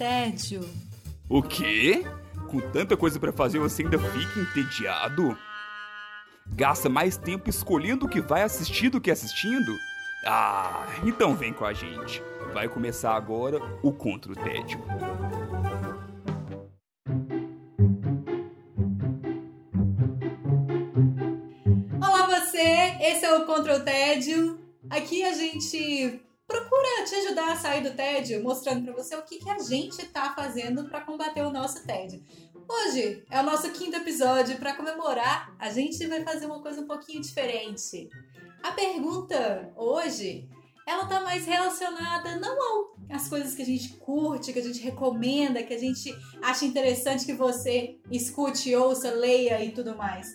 tédio. O quê? Com tanta coisa pra fazer você ainda fica entediado? Gasta mais tempo escolhendo o que vai assistir do que assistindo? Ah, então vem com a gente. Vai começar agora o Contra o Tédio. Olá você, esse é o Contra o Tédio. Aqui a gente procura te ajudar a sair do tédio, mostrando pra você o que, que a gente tá fazendo pra combater o nosso tédio. Hoje é o nosso quinto episódio. Pra comemorar, a gente vai fazer uma coisa um pouquinho diferente. A pergunta hoje, ela tá mais relacionada não as coisas que a gente curte, que a gente recomenda, que a gente acha interessante que você escute, ouça, leia e tudo mais.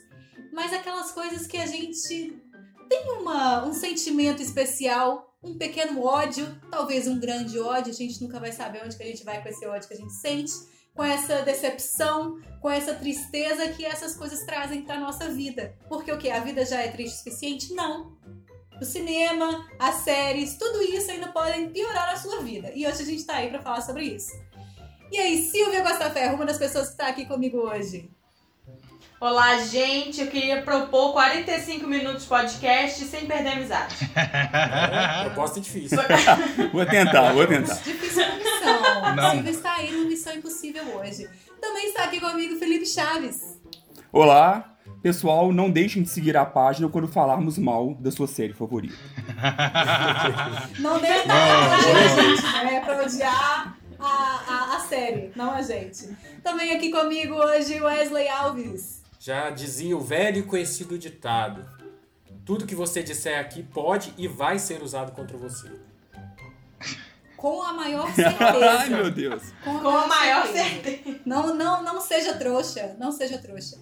Mas aquelas coisas que a gente tem uma, um sentimento especial, um pequeno ódio, talvez um grande ódio, a gente nunca vai saber onde que a gente vai com esse ódio que a gente sente, com essa decepção, com essa tristeza que essas coisas trazem para nossa vida. Porque o que? A vida já é triste o suficiente? Não. O cinema, as séries, tudo isso ainda podem piorar a sua vida. E hoje a gente tá aí para falar sobre isso. E aí, Silvia Costa Ferro, uma das pessoas que tá aqui comigo hoje. Olá, gente. Eu queria propor 45 minutos de podcast sem perder a amizade. Proposta difícil. Vou tentar, vou tentar. Difícil a missão. Não. Silvia está aí numa missão impossível hoje. Também está aqui comigo Felipe Chaves. Olá, pessoal, não deixem de seguir a página quando falarmos mal da sua série favorita. Não deixa pra odiar a gente, né? É pra odiar a, a, a série, não a gente. Também aqui comigo hoje Wesley Alves. Já dizia o velho e conhecido ditado: tudo que você disser aqui pode e vai ser usado contra você. Com a maior certeza. Ai, meu Deus. Com a maior certeza. Não, não, não seja trouxa. Não seja trouxa.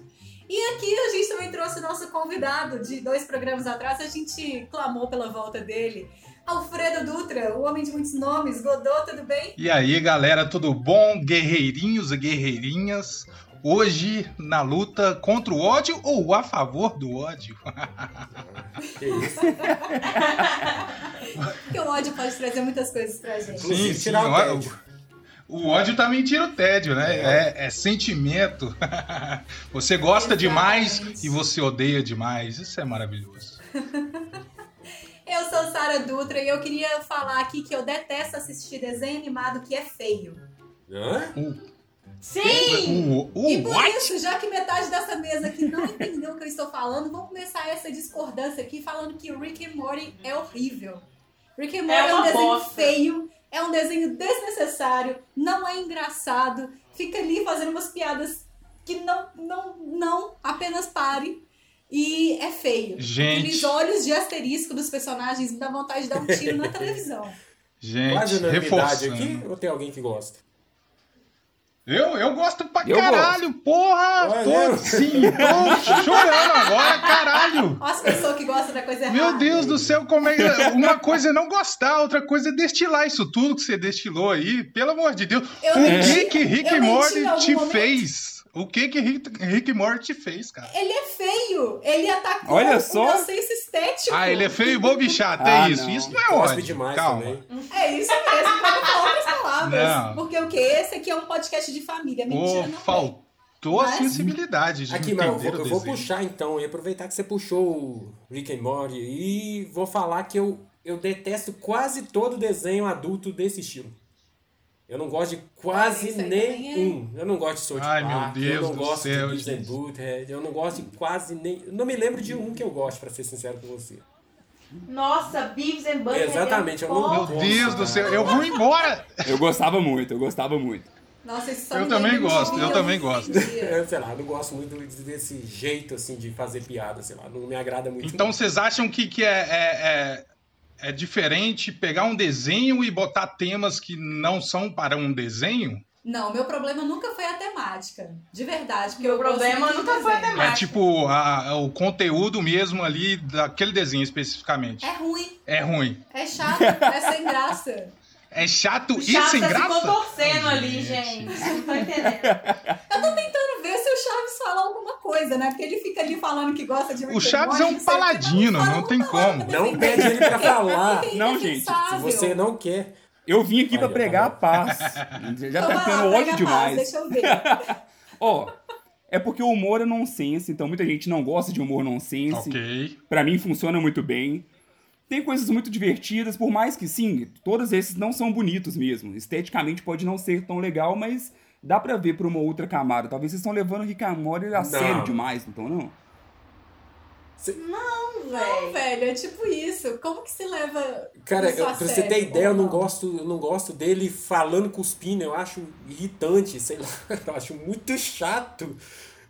E aqui a gente também trouxe o nosso convidado de dois programas atrás. A gente clamou pela volta dele. Alfredo Dutra, o homem de muitos nomes. Godô, tudo bem? E aí, galera, tudo bom? Guerreirinhos e guerreirinhas. Hoje, na luta contra o ódio ou a favor do ódio? Que isso? Porque o ódio pode trazer muitas coisas pra gente. Inclusive, tirar o ó, tédio. o ódio também tira o tédio, né? É, é sentimento. Você gosta demais Exatamente. e você odeia demais. Isso é maravilhoso. Eu sou Sara Dutra e eu queria falar aqui que eu detesto assistir desenho animado que é feio. Hã? Sim! O, o e por what? isso, já que metade dessa mesa aqui não entendeu o que eu estou falando, vamos começar essa discordância aqui falando que Rick and Morty é horrível. Rick and Morty é, um uma desenho bosta. feio, é um desenho desnecessário, não é engraçado, fica ali fazendo umas piadas que não, não, não, apenas pare. E é feio. Gente. Aqueles olhos de asterisco dos personagens me dá vontade de dar um tiro na televisão. Gente, Quase unanimidade aqui ou tem alguém que gosta? Eu, eu gosto pra Eu caralho, porra! Olha, Tô sim, tô chorando agora, caralho! Olha as pessoas que gostam da coisa errada. Meu Deus do céu, como é que. Uma coisa é não gostar, outra coisa é destilar isso tudo que você destilou aí. Pelo amor de Deus. Eu o menti- que que Rick e Morty te momento? fez? O que que Rick, Rick e Morty te fez, cara? Ele é feio. Ele atacou Olha o só. meu senso estético. Ah, ele é feio e bobo e chato, é Ah, isso. não. Isso não é demais Calma. também. É isso mesmo, falar outras palavras. Não. Porque o quê? Esse aqui é um podcast de família. Mentira, Ô, não é. faltou a sensibilidade de Aqui, mas eu entender vou, o eu vou puxar então e aproveitar que você puxou o Rick and Morty e vou falar que eu, eu detesto quase todo desenho adulto desse estilo. Eu não gosto de quase aí também é. nenhum. Eu não gosto de South Ai, meu Park, eu Deus não do gosto céu, de Beavis and. Butthead, eu não gosto de quase nem... eu Não me lembro de um que eu gosto, pra ser sincero com você. Nossa, Beavis and Butthead. Exatamente, é eu um não- foco. Meu Deus do céu, eu vou embora! Eu gostava muito, eu gostava muito. Nossa, isso só Eu também gosto, eu também não gosto. Eu, sei lá, eu não gosto muito desse jeito, assim, de fazer piada, sei lá, não me agrada muito. Então vocês acham que, que é, é, é, é diferente pegar um desenho e botar temas que não são para um desenho? Não, meu problema nunca foi a temática. De verdade. Porque Meu eu problema nunca foi a temática. É tipo a- o conteúdo mesmo ali daquele desenho especificamente. É ruim, É ruim. é chato, é sem graça. É chato O e sem tá graça? se contorcendo ali, Gente. gente. Não tô entendendo. Quero ver se o Chaves fala alguma coisa, né? Porque ele fica ali falando que gosta de O Chaves é um não mas paladino, não uma tem como. Não pede ele pra falar. É Não, gente. Se você não quer. Eu vim aqui pra Olha, pregar a tá paz. Já Então tá pega ódio demais. paz, Deixa eu ver. Ó, é porque o humor é nonsense, então muita gente não gosta de humor nonsense. Ok. Pra mim funciona muito bem. Tem coisas muito divertidas, por mais que sim, todos esses não são bonitos mesmo. Esteticamente pode não ser tão legal, mas dá pra ver por uma outra camada. Talvez vocês estão levando o Rick and Morty a Não. sério demais, então não. Não, Véi. velho, é tipo isso. Como que se leva. Cara, eu, pra você ter ideia, eu não gosto, eu não gosto dele falando cuspindo, eu acho irritante, sei lá, eu acho muito chato.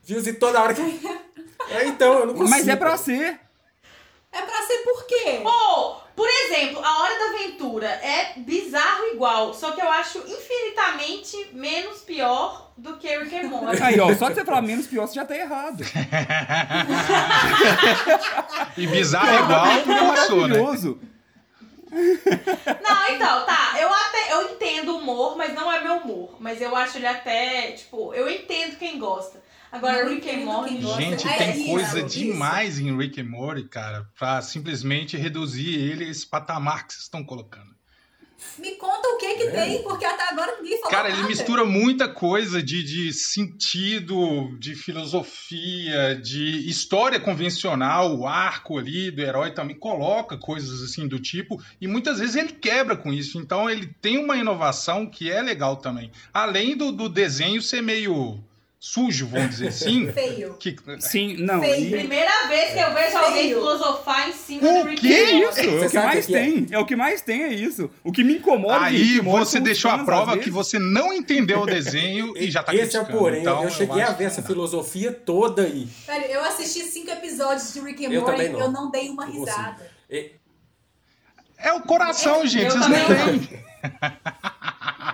Viu? E toda hora que. É, então, eu não consigo. Mas é pra ser. É pra ser por quê? Ou, por exemplo, a Hora da Aventura é bizarro igual, só que eu acho infinitamente menos pior do que Rick and Morty. Aí, ó, só de você falar menos pior, você já tá errado. E bizarro é igual, É forçou, né? maravilhoso. Não, então, tá, eu até, eu entendo o humor, mas não é meu humor. Mas eu acho ele até, tipo, eu entendo quem gosta. Agora, Rick and Morty... Gente, É tem isso, coisa isso. demais em Rick and Morty, cara, pra simplesmente reduzir ele a esse patamar que vocês estão colocando. Me conta o que que É. tem, porque até agora ninguém falou Cara, ele nada. mistura muita coisa de, de sentido, de filosofia, de história convencional, o arco ali do herói também coloca coisas assim do tipo, e muitas vezes ele quebra com isso. Então ele tem uma inovação que é legal também. Além do, do desenho ser meio sujo, vamos dizer assim. Feio. que, Sim, não. Feio. e- Primeira vez que eu vejo alguém Feio. filosofar em cima O do Rick Que Morty. isso? É o que mais o que é? tem. É o que mais tem, é isso. O que me incomoda de Aí você deixou a prova que você não entendeu o desenho e já tá Esse é o criticando. porém, Então, eu cheguei acho a ver essa não. filosofia toda aí. Velho, eu assisti cinco episódios de Rick and Eu Morty não. eu não dei uma risada. E- É o coração, gente. Eu Vocês não têm.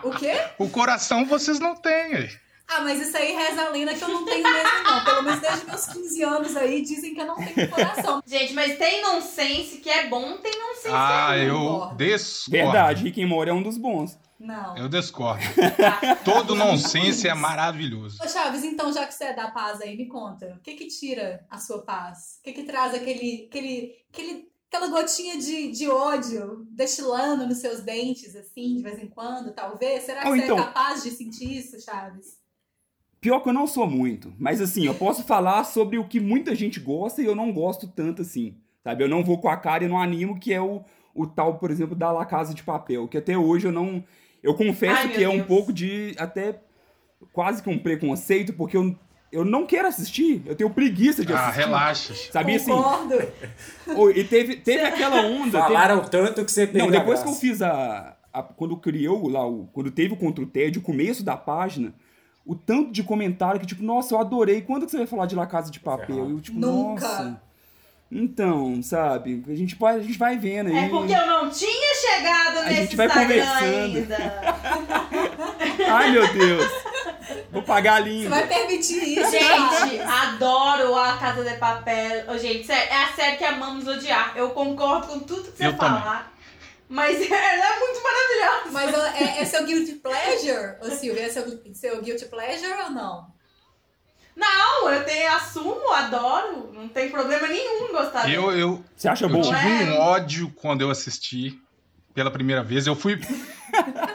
O quê? O coração vocês não têm. Ah, mas isso aí reza a lenda que eu não tenho mesmo, não. Pelo menos desde meus 15 anos aí dizem que eu não tenho coração. Gente, mas tem nonsense que é bom, tem nonsense Ah, que é ruim. eu discordo. Verdade, Rick and Morty é um dos bons. Não. Eu discordo. Todo nonsense é maravilhoso. Ô Chaves, então já que você é da paz aí, me conta. O que que tira a sua paz? O que que traz aquele, aquele, aquele, aquela gotinha de, de ódio destilando nos seus dentes, assim, de vez em quando, talvez? Será que Ou você então- é capaz de sentir isso, Chaves? Pior que eu não sou muito, mas assim, eu posso falar sobre o que muita gente gosta e eu não gosto tanto assim, sabe? Eu não vou com a cara e não animo, que é o, o tal, por exemplo, da La Casa de Papel, que até hoje eu não... Eu confesso Ai, que é um pouco de, até, quase que um preconceito, porque eu, eu não quero assistir, eu tenho preguiça de Ah, assistir. relaxa. Sabe assim? Concordo. E teve, teve aquela onda... teve- Falaram tanto que você perdeu Não, depois a que eu fiz a, a- Quando criou lá, o, quando teve o Contra o TED, o começo da página, o tanto de comentário que, tipo, nossa, eu adorei. Quando que você vai falar de La Casa de Papel? Eu, tipo, Nunca. nossa. Então, sabe? A gente, vai, a gente vai vendo aí. É porque eu não tinha chegado A nesse gente vai Instagram conversando. ainda. Ai, meu Deus. Vou pagar a Você língua. vai permitir isso, Gente, adoro a Casa de Papel. Gente, é a série que amamos odiar. Eu concordo com tudo que você Eu também. Mas ela é muito maravilhosa. Mas é, é seu guilty pleasure, ô Silvia? É seu, seu guilty pleasure ou não? Não, eu tenho, assumo, adoro. Não tem problema nenhum gostar dela. Eu, eu, Você acha eu bom? tive É. um ódio quando eu assisti pela primeira vez. Eu fui.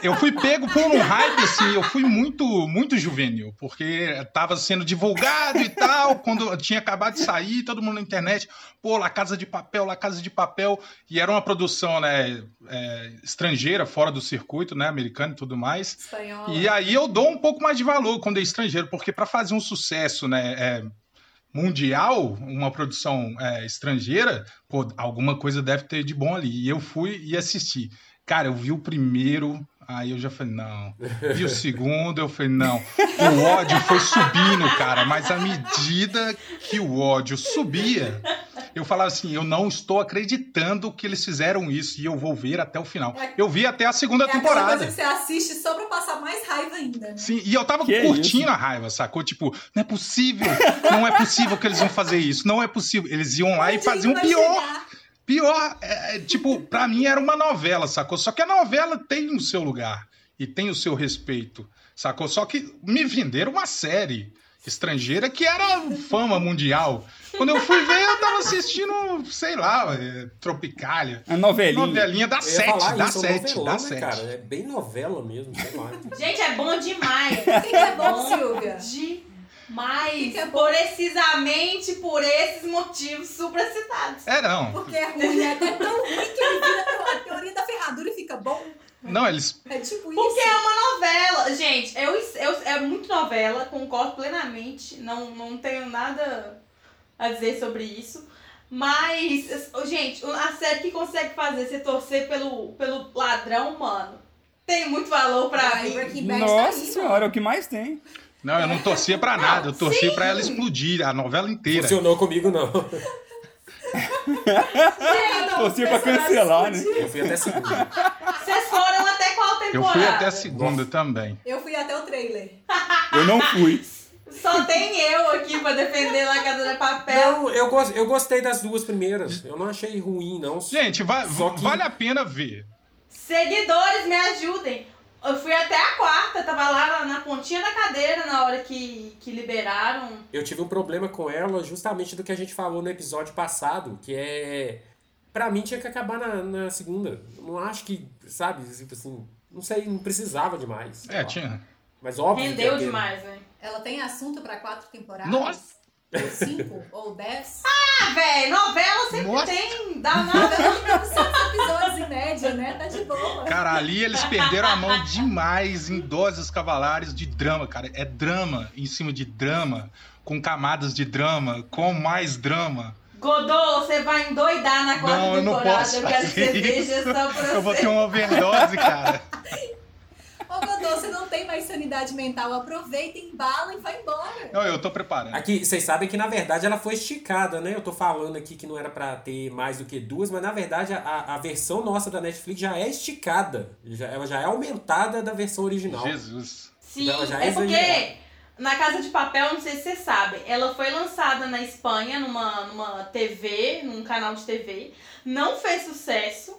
Eu fui pego por um hype, assim, eu fui muito, muito juvenil, porque tava sendo divulgado e tal, quando tinha acabado de sair, todo mundo na internet, pô, La Casa de Papel, La Casa de Papel, e era uma produção, né, é, estrangeira, fora do circuito, né, americano e tudo mais, Espanhol. E aí eu dou um pouco mais de valor quando é estrangeiro, porque para fazer um sucesso, né, é, mundial, uma produção é, estrangeira, pô, alguma coisa deve ter de bom ali. E eu fui e assisti. Cara, eu vi o primeiro, aí eu já falei, não. Vi o segundo, eu falei, não. O ódio foi subindo, cara, mas à medida que o ódio subia, eu falava assim, eu não estou acreditando que eles fizeram isso e eu vou ver até o final. Eu vi até a segunda É temporada. coisa que você assiste só pra passar mais raiva ainda, né? Sim, e eu tava Que curtindo isso? a raiva, sacou? Tipo, não é possível, não é possível que eles vão fazer isso, não é possível. Eles iam lá e Onde faziam pior. chegar? Pior, é, é, tipo, pra mim era uma novela, sacou? Só que a novela tem o seu lugar e tem o seu respeito, sacou? Só que me venderam uma série. estrangeira que era fama mundial. Quando eu fui ver, eu tava assistindo, sei lá, é, Tropicália. A novelinha. Novelinha da sete, da sete, da né, sete. cara? É bem novela mesmo, sei lá. Gente, é bom demais. O que, que é bom, Silvia? Demais. Que que é bom? Precisamente por esses motivos supracitados. É, não. Porque é ruim, é tão ruim que ele vira a teoria da ferradura e fica bom. Não, eles. É tipo isso. Porque é uma novela. Gente, eu, eu, é muito novela, concordo plenamente. Não, não tenho nada a dizer sobre isso. Mas, gente, a série que consegue fazer você torcer pelo, pelo ladrão, mano, tem muito valor pra mim. Tá Nossa aí, senhora, é o que mais tem. Não, eu não torcia pra nada. Eu torcia pra ela explodir a novela inteira. Funcionou comigo, não. Torcia pra cancelar, né? Eu fui até segunda. Vocês foram até qual Eu temporada? fui até a segunda também. Eu fui até o trailer. Eu não fui. Só tem eu aqui pra defender La Casa de Papel. Não, eu, gos- eu gostei das duas primeiras. Eu não achei ruim, não. Gente, va- que- vale a pena ver. Seguidores, me ajudem. Eu fui até a quarta, tava lá na, na pontinha da cadeira na hora que, que liberaram. Eu tive um problema com ela justamente do que a gente falou no episódio passado, que é. Pra mim tinha que acabar na, na segunda. Eu Não acho que, sabe, tipo assim. Não sei, não precisava demais. É, tinha. Mas óbvio. que Rendeu demais, né? Ela tem assunto pra quatro temporadas? Nossa! Ou cinco? ou dez? Ah, velho, novela sempre Nossa. tem. Dá nada. Novela tem 900 episódios em média, né? Tá de boa. Cara, ali eles perderam a mão demais em Doses Cavalares de drama, cara. É drama em cima de drama, com camadas de drama, com mais drama. Godô, você vai endoidar na quarta Não, eu não temporada. posso eu quero que fazer você veja isso. só pra Eu vou ter uma overdose, cara. Ô, Godô, você não tem mais sanidade mental. Aproveita, embala e vai embora. Não, eu tô preparando. Aqui, vocês sabem que na verdade ela foi esticada, né? Eu tô falando aqui que não era pra ter mais do que duas, mas na verdade a, a versão nossa da Netflix já é esticada. Já, ela já é aumentada da versão original. Jesus. Sim, Ela já é é porque na Casa de Papel, não sei se vocês sabem, ela foi lançada na Espanha numa, numa TV, num canal de TV, não fez sucesso,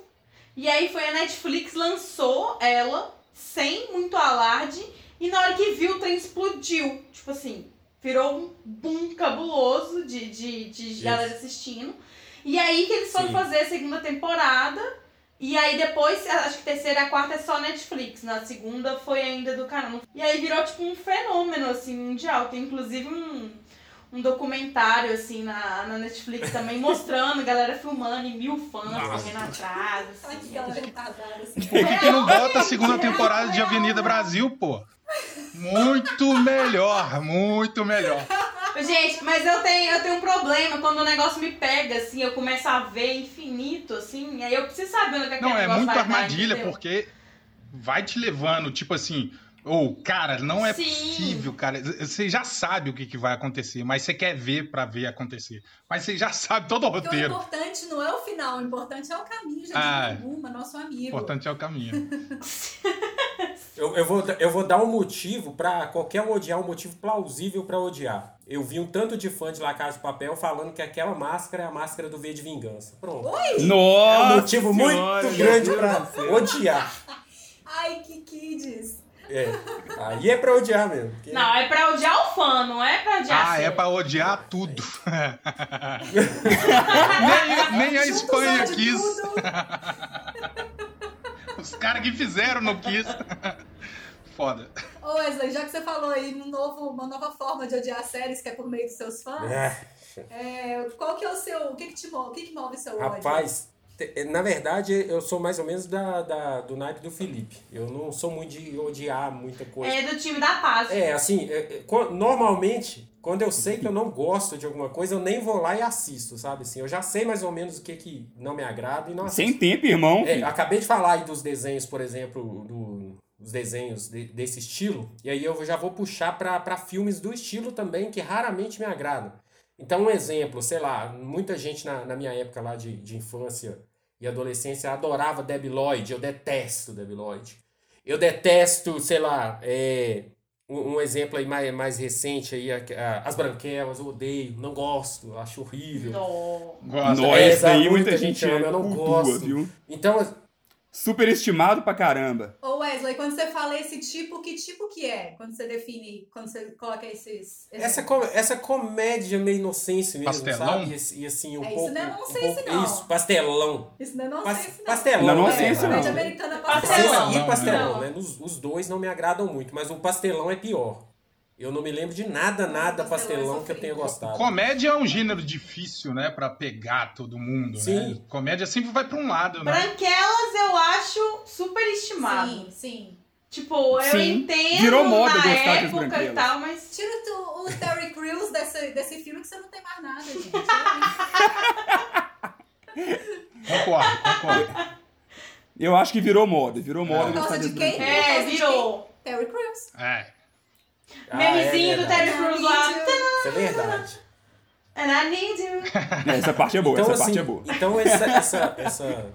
e aí foi a Netflix lançou ela sem muito alarde, e na hora que viu o trem explodiu. Tipo assim, virou um boom cabuloso de, de, de Isso. galera assistindo. E aí que eles foram Sim. fazer a segunda temporada. E aí depois, acho que terceira e a quarta é só Netflix. Na segunda foi ainda do canal. E aí virou tipo um fenômeno, assim, mundial. Tem inclusive um, um documentário, assim, na, na Netflix também, mostrando, galera filmando e mil fãs Nossa. correndo atrás. Ai, Assim. que ela retardada, assim. Por que, que não bota a segunda temporada de Avenida Brasil, pô? Muito melhor, muito melhor. Gente, mas eu tenho, eu tenho um problema quando o negócio me pega, assim, eu começo a ver infinito, assim, aí eu preciso saber onde é que Não, é negócio muito dar, armadilha, porque vai te levando, tipo assim, ou, cara, não é Sim. possível, cara. Você já sabe o que, que vai acontecer, mas você quer ver pra ver acontecer. Mas você já sabe todo o Porque o roteiro. importante não é o final, o importante é o caminho. Já Ah, alguma, nosso O amigo. importante é o caminho. Eu, eu, vou, eu vou dar um motivo pra qualquer um odiar, um motivo plausível pra odiar. Eu vi um tanto de fã de La Casa de Papel falando que aquela máscara é a máscara do V de Vingança. Pronto. É um Nossa motivo senhora, muito grande céu. odiar. Ai, que kids. É. Aí é pra odiar mesmo. porque- Não, é pra odiar o fã, não é pra odiar Ah, é série. pra odiar tudo. nem, nem a Espanha ódio quis. Os caras que fizeram não quis. Foda. Ô Wesley, já que você falou aí no novo, uma nova forma de odiar séries que é por meio dos seus fãs, É. é, qual que é o seu. O que que te move? O que, que move seu ódio? Rapaz, na verdade, eu sou mais ou menos da, da- do naipe do Felipe. Eu não sou muito de odiar muita coisa. É do time da paz. É, assim, é, é, normalmente, quando eu sei que eu não gosto de alguma coisa, eu nem vou lá e assisto, sabe? Assim, eu já sei mais ou menos o que, que não me agrada e não assisto. Sem tempo, irmão. É, acabei de falar aí dos desenhos, por exemplo, do- dos desenhos de- desse estilo, e aí eu já vou puxar para filmes do estilo também, que raramente me agradam. Então, um exemplo, sei lá, muita gente na, na minha época lá de, de infância e adolescência adorava Debi Lloyd, eu detesto Debi Lloyd. Eu detesto, sei lá, é, um, um exemplo aí mais, mais recente aí, a- a- As Branquelas, eu odeio, não gosto, acho horrível. Não. Nossa, é, isso aí muita muita gente gente ama, eu não cultua, gosto. viu? Então, Superestimado pra caramba. Ô Wesley, quando você fala esse tipo, que tipo que é? Quando você define, quando você coloca esses. Essa, exemplos? com- essa comédia meio inocência mesmo, Pastelão? sabe? E, e assim, um É, isso pouco. não é um nonsense, pouco- não. Isso, pastelão. Isso não é Pas- nonsense, não. pastelão. Não é né? nonsense, não. Comédia americana Pastelão. pastelão. E Não, pastelão, não. né? Os, os dois não me agradam muito, mas o pastelão é pior. Eu não me lembro de nada, nada pastelão que eu tenha gostado. Comédia é um gênero difícil, né? Pra pegar todo mundo, Sim. né? Comédia sempre vai pra um lado, né? Branquelas eu acho superestimado. Sim, sim. Tipo, eu Sim. entendo Virou moda na gostar época e tal, mas... Tira tu- o Terry Crews desse, desse filme que você não tem mais nada, gente. Concordo, concordo. Eu acho que virou moda, virou moda Por causa de quem? É, virou. Terry Crews. É. Ah, Memezinho é do. Terry Crews lá. Isso é verdade. And I need you. É, Essa parte é boa, Então, essa assim, parte é boa. então essa, essa, essa,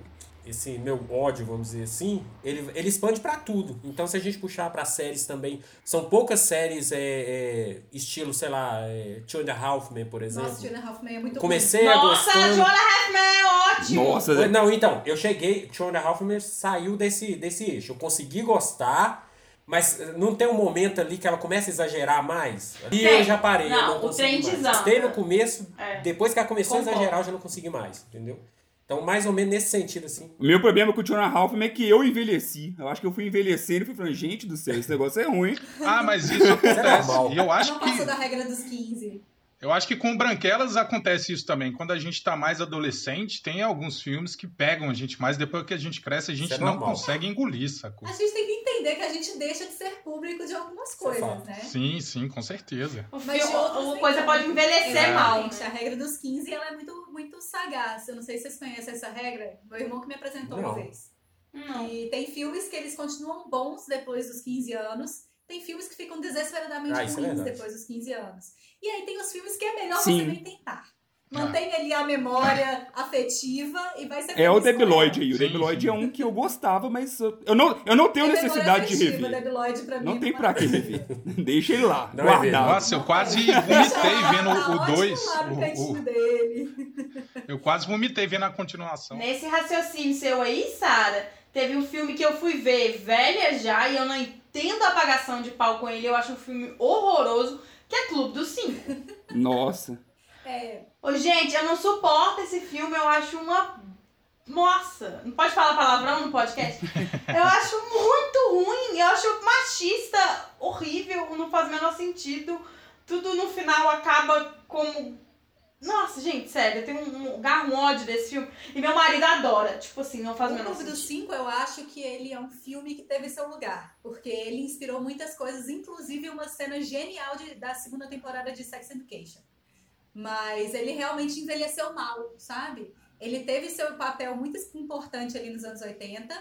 esse meu ódio, vamos dizer assim, ele, ele expande pra tudo. Então, se a gente puxar pra séries também, são poucas séries é, é, estilo, sei lá, é, Two and a Half Men, por exemplo. Nossa, Tina Halfman é muito Comecei a Nossa, gostando. Jonah Halfman é ótimo. Nossa, Oi, Não, então, eu cheguei, Two and a Half Men saiu desse, desse eixo. Eu consegui gostar, mas não tem um momento ali que ela começa a exagerar mais? E Tem. eu já parei, eu Não, não o trem desanda. Tem no começo, É. depois que ela começou Concordo. a exagerar, eu já não consegui mais, entendeu? Então, mais ou menos nesse sentido, assim. O meu problema com o Jonah Halfman é que eu envelheci. Eu acho que eu fui envelhecendo e fui falando, gente do céu, esse negócio é ruim. Ah, mas isso acontece. E eu acho Não que da regra dos 15. eu acho que com Branquelas acontece isso também. Quando a gente tá mais adolescente, tem alguns filmes que pegam a gente mais. Depois que a gente cresce, a gente é não normal. consegue engolir, sacou? A gente tem que entender que a gente deixa de ser público de algumas é coisas, né? Sim, sim, com certeza. Mas de filme- outros a nem coisa pode envelhecer É. mal. Exatamente. né? A regra dos 15 ela é muito, muito sagaz. Eu não sei se vocês conhecem essa regra. Meu irmão que me apresentou uma Não. vez. Não. E tem filmes que eles continuam bons depois dos 15 anos. Tem filmes que ficam desesperadamente Ah, é ruins verdade. depois dos 15 anos. E aí tem os filmes que é melhor Sim. você nem tentar. Mantém ali a memória afetiva e vai ser É o Debiloid aí. O Debiloid é um que eu gostava, mas eu eu não, eu não tenho Tem necessidade de rever. Debiloid, pra mim, Não é tem pra que rever. Deixa ele lá, Não é guardado. Nossa, eu quase vomitei lá, vendo tá o ótimo 2. lá no cantinho dele. Eu quase vomitei vendo a continuação. Nesse raciocínio seu aí, Sara, teve um filme que eu fui ver velha já e eu não entendo a apagação de pau com ele. Eu acho um filme horroroso, que é Clube dos Cinco. Nossa. É, Ô, gente, eu não suporto esse filme, eu acho uma. Nossa, não pode falar palavrão no podcast? Eu acho muito ruim, eu acho machista, horrível, não faz o menor sentido. Tudo no final acaba como. Nossa, gente, sério, eu tenho um, um, garro, um ódio desse filme. E meu marido adora. Tipo assim, não faz o O menor sentido. Cinco, eu acho que ele é um filme que teve seu lugar. Porque ele inspirou muitas coisas, inclusive uma cena genial de- da segunda temporada de Sex Education. Mas ele realmente envelheceu mal, sabe? Ele teve seu papel muito importante ali nos anos 80,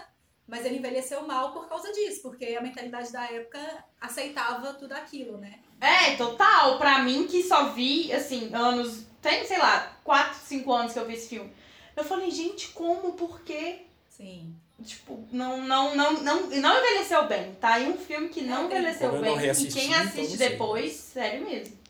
mas ele envelheceu mal por causa disso, porque a mentalidade da época aceitava tudo aquilo, né? É, total. Pra mim, que só vi, assim, anos. Tem, sei lá, 4, 5 anos que eu vi esse filme. Eu falei, gente, como? Por quê? Sim. Tipo, não, não, não, não, não envelheceu bem. Tá aí um filme que não É, envelheceu Como eu não bem. E quem então assiste depois, sério mesmo.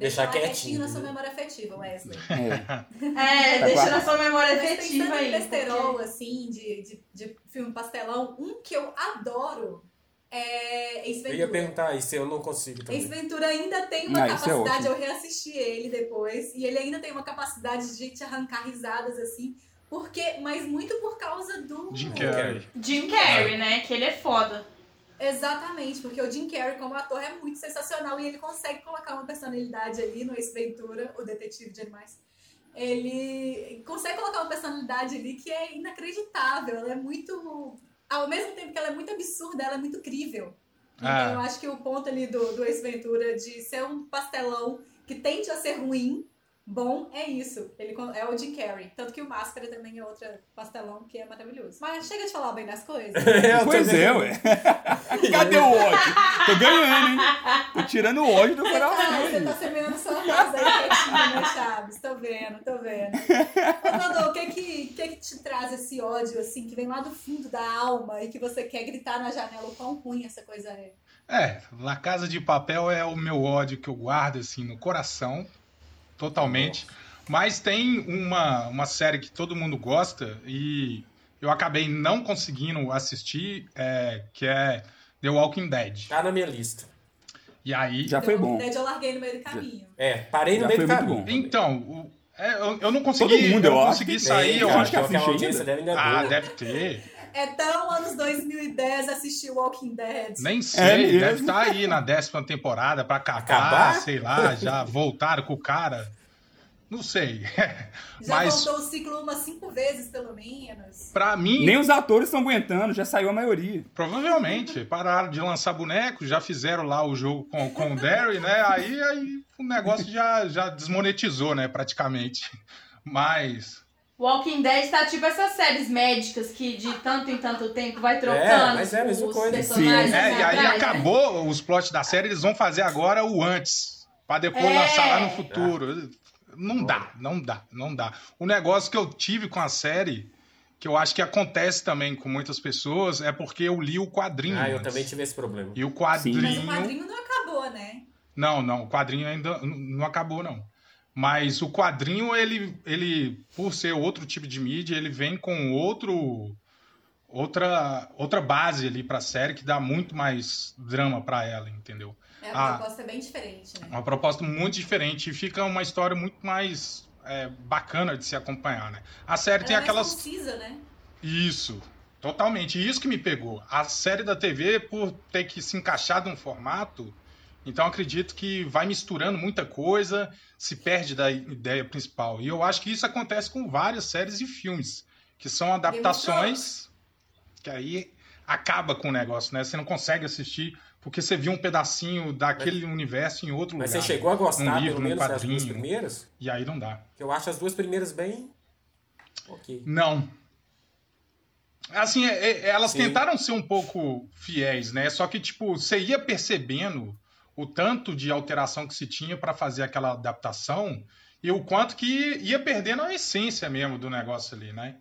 Deixar Deixa lá quietinho, na sua né? memória afetiva, Wesley. É. É, Tá deixa na sua memória Mas efetiva pensando em aí. besterol, porque- assim, de, de, de filme pastelão, um que eu adoro é Ace Eu ia Ventura. perguntar isso, eu não consigo também. Ace Ventura ainda tem uma isso é capacidade, ótimo. eu reassisti ele depois, e ele ainda tem uma capacidade de te arrancar risadas, assim, porque, mas muito por causa do... Jim Carrey. Jim Carrey, né? Que ele é foda. Exatamente, porque o Jim Carrey como ator é muito sensacional e ele consegue colocar uma personalidade ali no Ace Ventura, o detetive de animais. Ele consegue colocar uma personalidade ali que é inacreditável, ela é muito... Ao mesmo tempo que ela é muito absurda, ela é muito crível. Então Ah. eu acho que o ponto ali do, do Ace Ventura de ser um pastelão que tende a ser ruim, bom, é isso. Ele é o Jim Carrey. Tanto que o Máscara também é outro pastelão que é maravilhoso. Mas chega de falar bem das coisas. Eu Pois é, ué. Cadê o ódio? Tô ganhando, hein? Tô tirando o ódio do Você tá, coração. você tá semeando sua casa aí quietinho, né, Chaves? Tô vendo, tô vendo. Ô, Dodô, o que que, que que te traz esse ódio, assim, que vem lá do fundo da alma e que você quer gritar na janela o quão ruim essa coisa é? É, La Casa de Papel é o meu ódio que eu guardo assim no coração, totalmente. Mas tem uma, uma série que todo mundo gosta e eu acabei não conseguindo assistir, é, que é The Walking Dead. Tá na minha lista. E aí. Já foi The Walking bom. Dead eu larguei no meio do caminho. É, parei no Já meio do foi muito caminho. bom. Então, o- é, eu, eu não consegui. mundo, eu eu não acho consegui que sair, tem, eu acho. que audiência ainda. deve ainda Ah, deve ter. É tão anos 2010 assistir Walking Dead. Nem sei, É mesmo? deve estar aí na décima temporada pra acabar, Acabar? sei lá, já voltaram com o cara. Não sei. Já Mas voltou o ciclo umas cinco vezes, pelo menos. pra mim, Nem os atores estão aguentando, já saiu a maioria. provavelmente, pararam de lançar bonecos, já fizeram lá o jogo com, com o Derry, né? Aí, aí o negócio já, já desmonetizou, né, praticamente. Mas. Walking Dead tá tipo essas séries médicas que de tanto em tanto tempo vai trocando É, mas é a mesma os coisa. personagens. Sim. É, e aí atrás, né? acabou os plots da série, eles vão fazer agora o antes, pra depois É. lançar lá no futuro. Não dá, não dá, não dá. O negócio que eu tive com a série, que eu acho que acontece também com muitas pessoas, é porque eu li o quadrinho. Ah, eu antes. também tive esse problema. E o Mas quadrinho. o quadrinho não acabou, né? Não, não, o quadrinho ainda não acabou, não. Mas o quadrinho, ele, ele, por ser outro tipo de mídia, ele vem com outro. Outra, outra base ali pra série que dá muito mais drama pra ela, entendeu? É, Ah. a proposta é bem diferente, né? Uma proposta muito diferente e fica uma história muito mais é, bacana de se acompanhar, né? A série tem Ela é mais aquelas. concisa, né? Isso, totalmente. Isso que me pegou. A série da TV, por ter que se encaixar num formato, então acredito que vai misturando muita coisa, se perde da ideia principal. E eu acho que isso acontece com várias séries e filmes, que são adaptações que aí acaba com o negócio, né? Você não consegue assistir porque você viu um pedacinho daquele universo em outro Mas lugar. você chegou a gostar, livro, pelo menos, das duas primeiras? E aí não dá. Eu acho as duas primeiras bem. Ok. Não. Assim, é- é- elas Sim. tentaram ser um pouco fiéis, né? Só que, tipo, você ia percebendo o tanto de alteração que se tinha para fazer aquela adaptação e o quanto que ia perdendo a essência mesmo do negócio ali, né?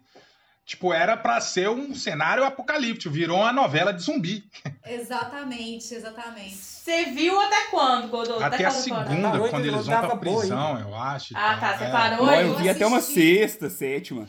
Tipo, era para ser um cenário apocalíptico, virou uma novela de zumbi. Exatamente, exatamente. Você viu até quando, Godot? Até a qual temporada? segunda, Parou, quando eles vão pra tava boa prisão, eu acho. Ah, tá, você É. parou Não, e eu vi até uma sexta, sétima.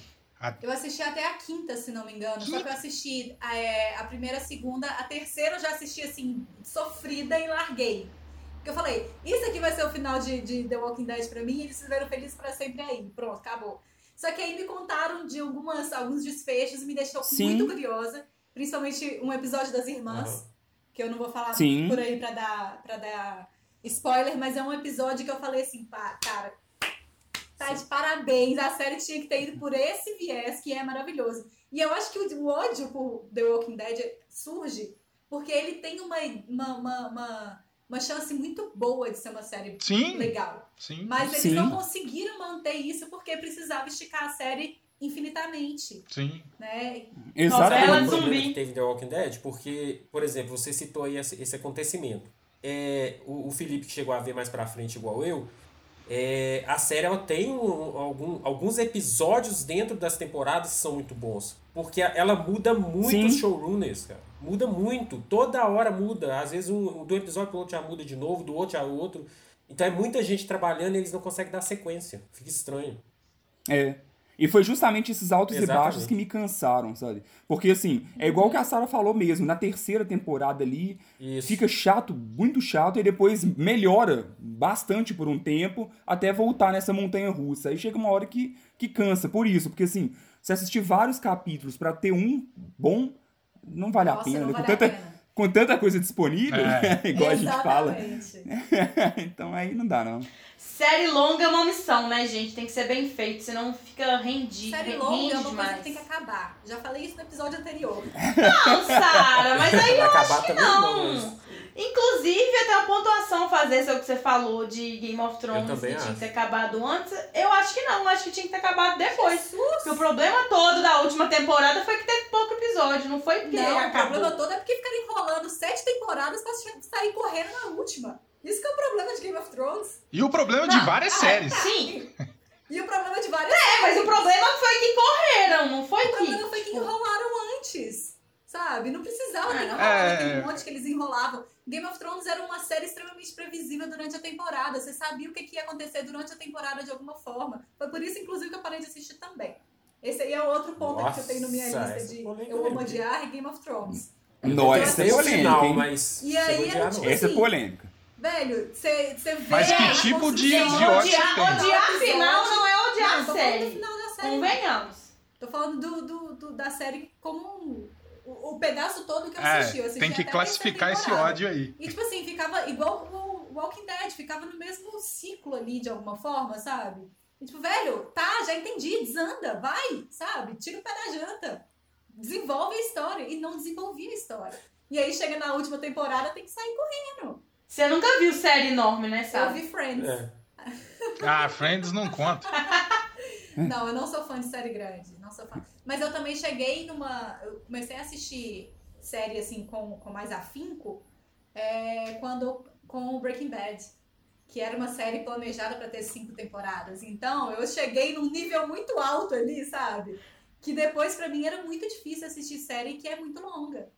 Eu assisti até a quinta, se não me engano. Só que eu assisti é, a primeira, a segunda, a terceira eu já assisti assim, sofrida e larguei. Porque eu falei, isso aqui vai ser o final de, de The Walking Dead pra mim, e eles viveram felizes pra sempre aí. Pronto, acabou. Só que aí me contaram de algumas, alguns desfechos e me deixou Sim. muito curiosa. Principalmente um episódio das irmãs, que eu não vou falar Sim. por aí pra dar, pra dar spoiler, mas é um episódio que eu falei assim, pá, cara, tá de parabéns. A série tinha que ter ido por esse viés, que é maravilhoso. E eu acho que o, o ódio por The Walking Dead surge porque ele tem uma, uma, uma, uma, uma chance muito boa de ser uma série Sim, legal. sim. Mas eles Sim. não conseguiram manter isso porque precisava esticar a série infinitamente, Sim. né? Novela Sabe de o zumbi. que teve The Walking Dead? Porque, por exemplo, você citou aí esse, esse acontecimento. É, o, o Felipe, que chegou a ver mais pra frente igual eu, é, a série ela tem um- algum- alguns episódios dentro das temporadas que são muito bons. Porque ela muda muito Sim. os showrunners, cara. Muda muito. Toda hora muda. Às vezes um, do episódio pro outro já muda de novo, do outro já outro. Então é muita gente trabalhando e eles não conseguem dar sequência. Fica estranho. É. E foi justamente esses altos e Exatamente. baixos que me cansaram, sabe? Porque, assim, é igual o que a Sarah falou mesmo. Na terceira temporada ali, Isso. fica chato, muito chato, e depois melhora bastante por um tempo até voltar nessa montanha russa. Aí chega uma hora que, que cansa, por isso. Porque, assim, se assistir vários capítulos pra ter um bom, não vale a Nossa, pena, não né? vale com, a tanta, pena. com tanta coisa disponível, É. igual a gente fala. Exatamente. então aí não dá, não. Série longa é uma missão, né, gente? Tem que ser bem feito, senão fica rendido. Série rende longa é uma coisa demais. que tem que acabar. Já falei isso no episódio anterior. Não, Sara, mas aí eu acho que também não. mas- Inclusive, até a pontuação fazer sobre o que você falou de Game of Thrones que tinha que ter acabado antes, eu acho que não, acho que tinha que ter acabado depois. Porque o problema todo da última temporada foi que teve pouco episódio, não foi porque Não, o acabou. problema todo é porque ficaram enrolando sete temporadas pra sair correndo na última. Isso que é o problema de Game of Thrones. E o problema de Não, várias séries. Sim, E o problema de várias é, mas o problema foi que correram, não foi O que. problema foi que enrolaram antes. Sabe? Não precisava ter É. enrolado É. aquele monte que eles enrolavam. Game of Thrones era uma série extremamente previsível durante a temporada. Você sabia o que ia acontecer durante a temporada de alguma forma. Foi por isso, inclusive, que eu parei de assistir também. Esse aí é outro ponto que eu tenho na minha Nossa, lista de eu amo mesmo. odiar e Game of Thrones. Nossa, essa é o polêmica, mas. E aí, chegou a odiar, tipo, não. Essa é assim, polêmica. Velho, você vê. Mas que tipo de- de ódio odiar, tem? odiar final não é odiar Não, a tô série. final da série. Convenhamos. Tô falando do, do, do- da série como um- o, o pedaço todo que eu É, assisti. Eu assisti tem que classificar esse ódio aí. E tipo assim, ficava igual o Walking Dead, ficava no mesmo ciclo ali de alguma forma, sabe? E, tipo, velho, tá, já entendi, desanda, vai, sabe? Tira o pé da janta. Desenvolve a história. E não desenvolvia a história. E aí chega na última temporada, tem que sair correndo. Você nunca viu série enorme, né, Eu sabe? vi Friends. É. Ah, Friends não conta. Não, eu não sou fã de série grande. Não sou fã. Mas eu também cheguei numa. Eu comecei a assistir série assim com, com mais afinco é, quando com o Breaking Bad. Que era uma série planejada para ter cinco temporadas. Então eu cheguei num nível muito alto ali, sabe? Que depois pra mim era muito difícil assistir série que é muito longa.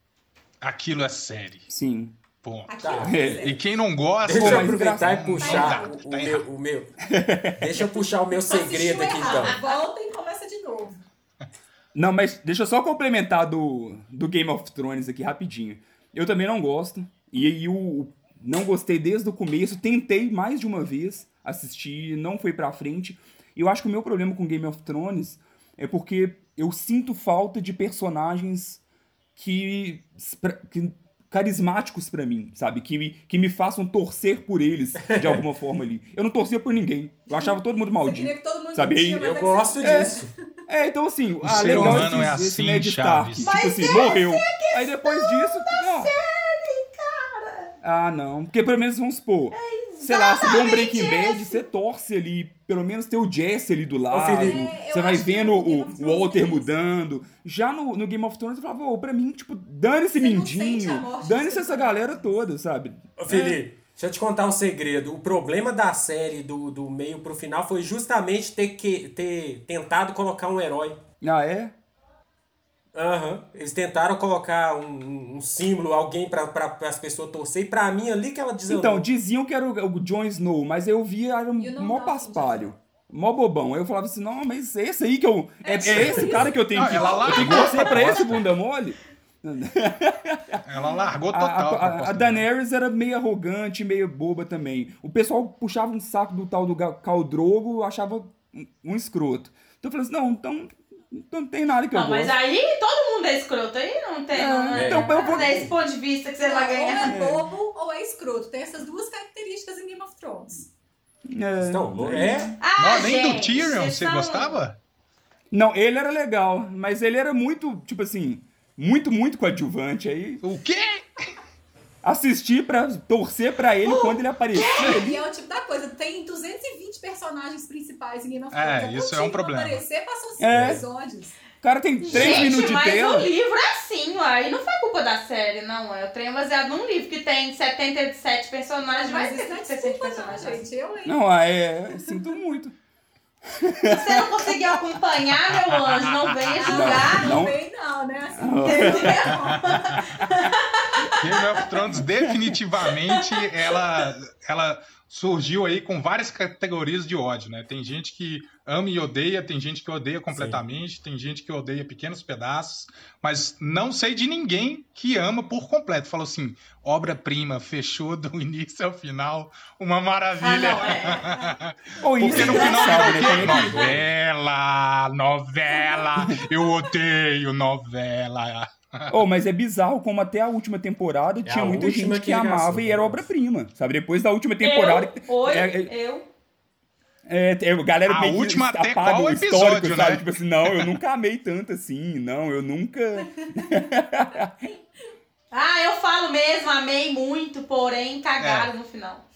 Aquilo é série. Sim. Ponto. Aqui Tá. é E quem não gosta. Deixa eu aproveitar e puxar Tá o, errado, meu, o meu. Deixa eu puxar o meu segredo aqui então. Volta e começa de novo. Não, mas deixa eu só complementar do, do Game of Thrones aqui rapidinho. Eu também não gosto. E aí eu não gostei desde o começo. Tentei mais de uma vez assistir, não foi pra frente. E eu acho que o meu problema com Game of Thrones é porque eu sinto falta de personagens que, que carismáticos pra mim, sabe? Que me, que me façam torcer por eles de alguma forma ali. Eu não torcia por ninguém. Eu achava todo mundo Você maldito. queria que todo mundo Sabe, mentia, eu é gosto você- disso. É, então assim, O ah, ser legal humano esse, é assim, Chaves. Stark, tipo assim, morreu. Aí depois disso, não. Ah, não. Porque pelo menos, vamos supor, sei lá, se for um Breaking Bad, você torce ali, pelo menos ter o Jesse ali do lado. É, Você vai vendo o, o Walter tem mudando. Já no, no Game of Thrones, eu falava, ô, pra mim, tipo, dane-se Você Mindinho, dane-se essa galera toda, sabe? Ô, Felipe, deixa eu te contar um segredo. O problema da série do, do meio pro final foi justamente ter, que, ter tentado colocar um herói. Ah, é? Aham. Eles tentaram colocar um, um- símbolo, alguém pra, pra, as pessoas torcer. E pra mim, ali que ela desandou. Então, diziam que era o, o Jon Snow, mas eu via, era um mó paspalho. Mó bobão. Aí eu falava assim, não, mas esse aí que eu. É, é esse cara que eu tenho Não, que. ela eu tenho que largou torcer a pra esse bunda mole. Ela largou A, total. a, a, a proposta Daenerys era meio arrogante, meio boba também. O pessoal puxava um saco do tal do Ga- Khal Drogo, eu achava um, um escroto. Então eu falei assim, não, então não tem nada que eu Não, mas gosto. aí todo mundo é escroto. Aí não tem. É, não, é. então eu vou- Desse ponto de vista que você Não, vai Ou ganhar. é bobo ou é escroto. Tem essas duas características em Game of Thrones. É, Então, é. Ah, Não, nem do gente, Tyrion vocês você são- gostava? Não, ele era legal, mas ele era muito, tipo assim, muito, muito coadjuvante. Aí O quê? assisti pra torcer pra ele quando ele aparecia. E é o tipo da coisa, tem 220 personagens principais em Game of É, Thrones. Até isso é um problema. aparecer, passou cinco É. episódios. O cara tem três Gente, minutos de mas tela. o livro é assim, ó. Aí não foi culpa da série, não. É o trem baseado num livro que tem 77 personagens. Vai Mas ter isso não é 77 desculpa, não, personagens. gente. Eu, hein? Não, ah, é, sinto muito. Se você não conseguiu acompanhar, meu anjo, não venha julgar. Não. Não vem, não, né? Assim. Entendeu? Game of Thrones definitivamente ela, ela surgiu aí com várias categorias de ódio, né? Tem gente que ama e odeia, tem gente que odeia completamente, tem gente que odeia pequenos pedaços, mas não sei de ninguém que ama por completo. Falou assim, obra-prima, fechou do início ao final, uma maravilha. Ah, não, é. Porque é no final né? quê? Também que- Novela, novela, eu odeio novela. Oh, mas é bizarro como até a última temporada tinha a muita gente que que amava e era né? obra-prima, sabe? Depois da última temporada. Eu, oi, é, é, eu. é, é, galera A última até qual o histórico, episódio, sabe? né? Tipo assim, não, eu nunca amei tanto assim, não, eu nunca. Ah, eu falo mesmo, amei muito, porém É. cagaram no final.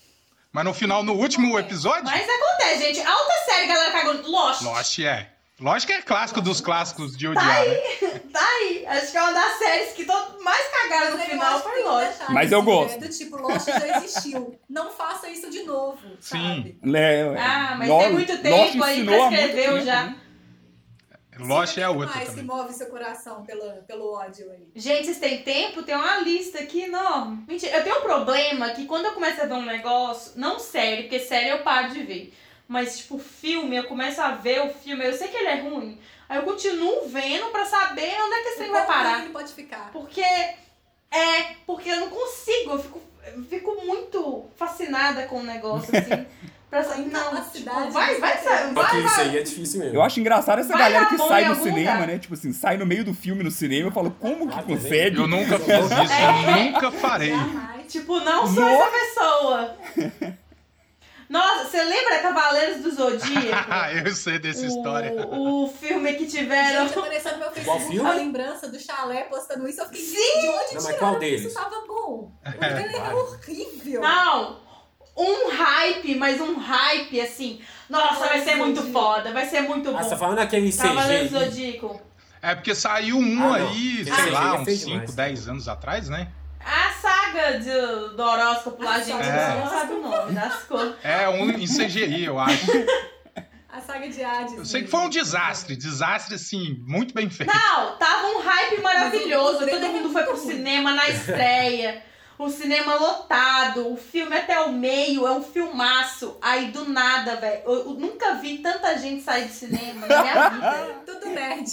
Mas no final, no último episódio, Mas acontece, gente. Alta série, galera cagou. Lost. Lost é. Lost que é clássico dos clássicos de Tá odiar, né? aí, tá aí. Acho que é uma das séries que todo mais cagaram no final foi Lost. Mas eu né? gosto. Do tipo, Lost já existiu. Não faça isso de novo, Sim. sabe? É, Ah, mas Lo- tem muito Lost tempo aí pra escrever tempo, já. né? Lost é o outra que também. move seu coração pelo, pelo ódio aí. Gente, vocês têm tempo? Tem uma lista aqui enorme. Mentira, eu tenho um problema que quando eu começo a ver um negócio, não série, porque série eu paro de ver. Mas, tipo, filme, eu começo a ver o filme, eu sei que ele é ruim. Aí eu continuo vendo pra saber onde é que esse trem vai parar. Ele pode ficar. Porque. É, porque eu não consigo, eu fico, eu fico muito fascinada com o negócio, assim. pra saber. Não, Incapacidade tipo, vai, vai, vai, Porque vai, isso aí é difícil mesmo. Eu acho engraçado essa Vai galera que sai do cinema, lugar. né? Tipo assim, sai no meio do filme no cinema. Eu falo, como que Ah, consegue? Eu nunca fiz isso, eu nunca farei. Jamais. Tipo, não sou essa pessoa. Nossa, você lembra Cavaleiros do Zodíaco? eu sei dessa história. O, o filme que tiveram. Gente, apareceu no meu Qual Facebook filme? a lembrança do chalé postando isso. Eu fiquei, Sim! de onde Não, mas qual que deles? Isso tava bom. O É, trailer é claro. horrível. Não! Um hype, mas um hype assim. Nossa, vai ser muito foda, vai ser muito Ah, você tá bom. falando aquele CG. Cavaleiros do? Zodíaco. É porque saiu um Ah, aí, sei aí lá, é uns feio 5, demais. 10 anos atrás, né? A saga de, do horóscopo lá, gente, É. você não sabe o nome das cores. É um em CGI, eu acho. A saga de Hades. Eu sei que foi um desastre, desastre assim, muito bem feito. Não, tava um hype maravilhoso. Todo mundo foi pro cinema na estreia. O cinema lotado, o filme até o meio, é um filmaço. Aí do nada, velho. Eu, eu nunca vi tanta gente sair do cinema na minha vida. Tudo nerd.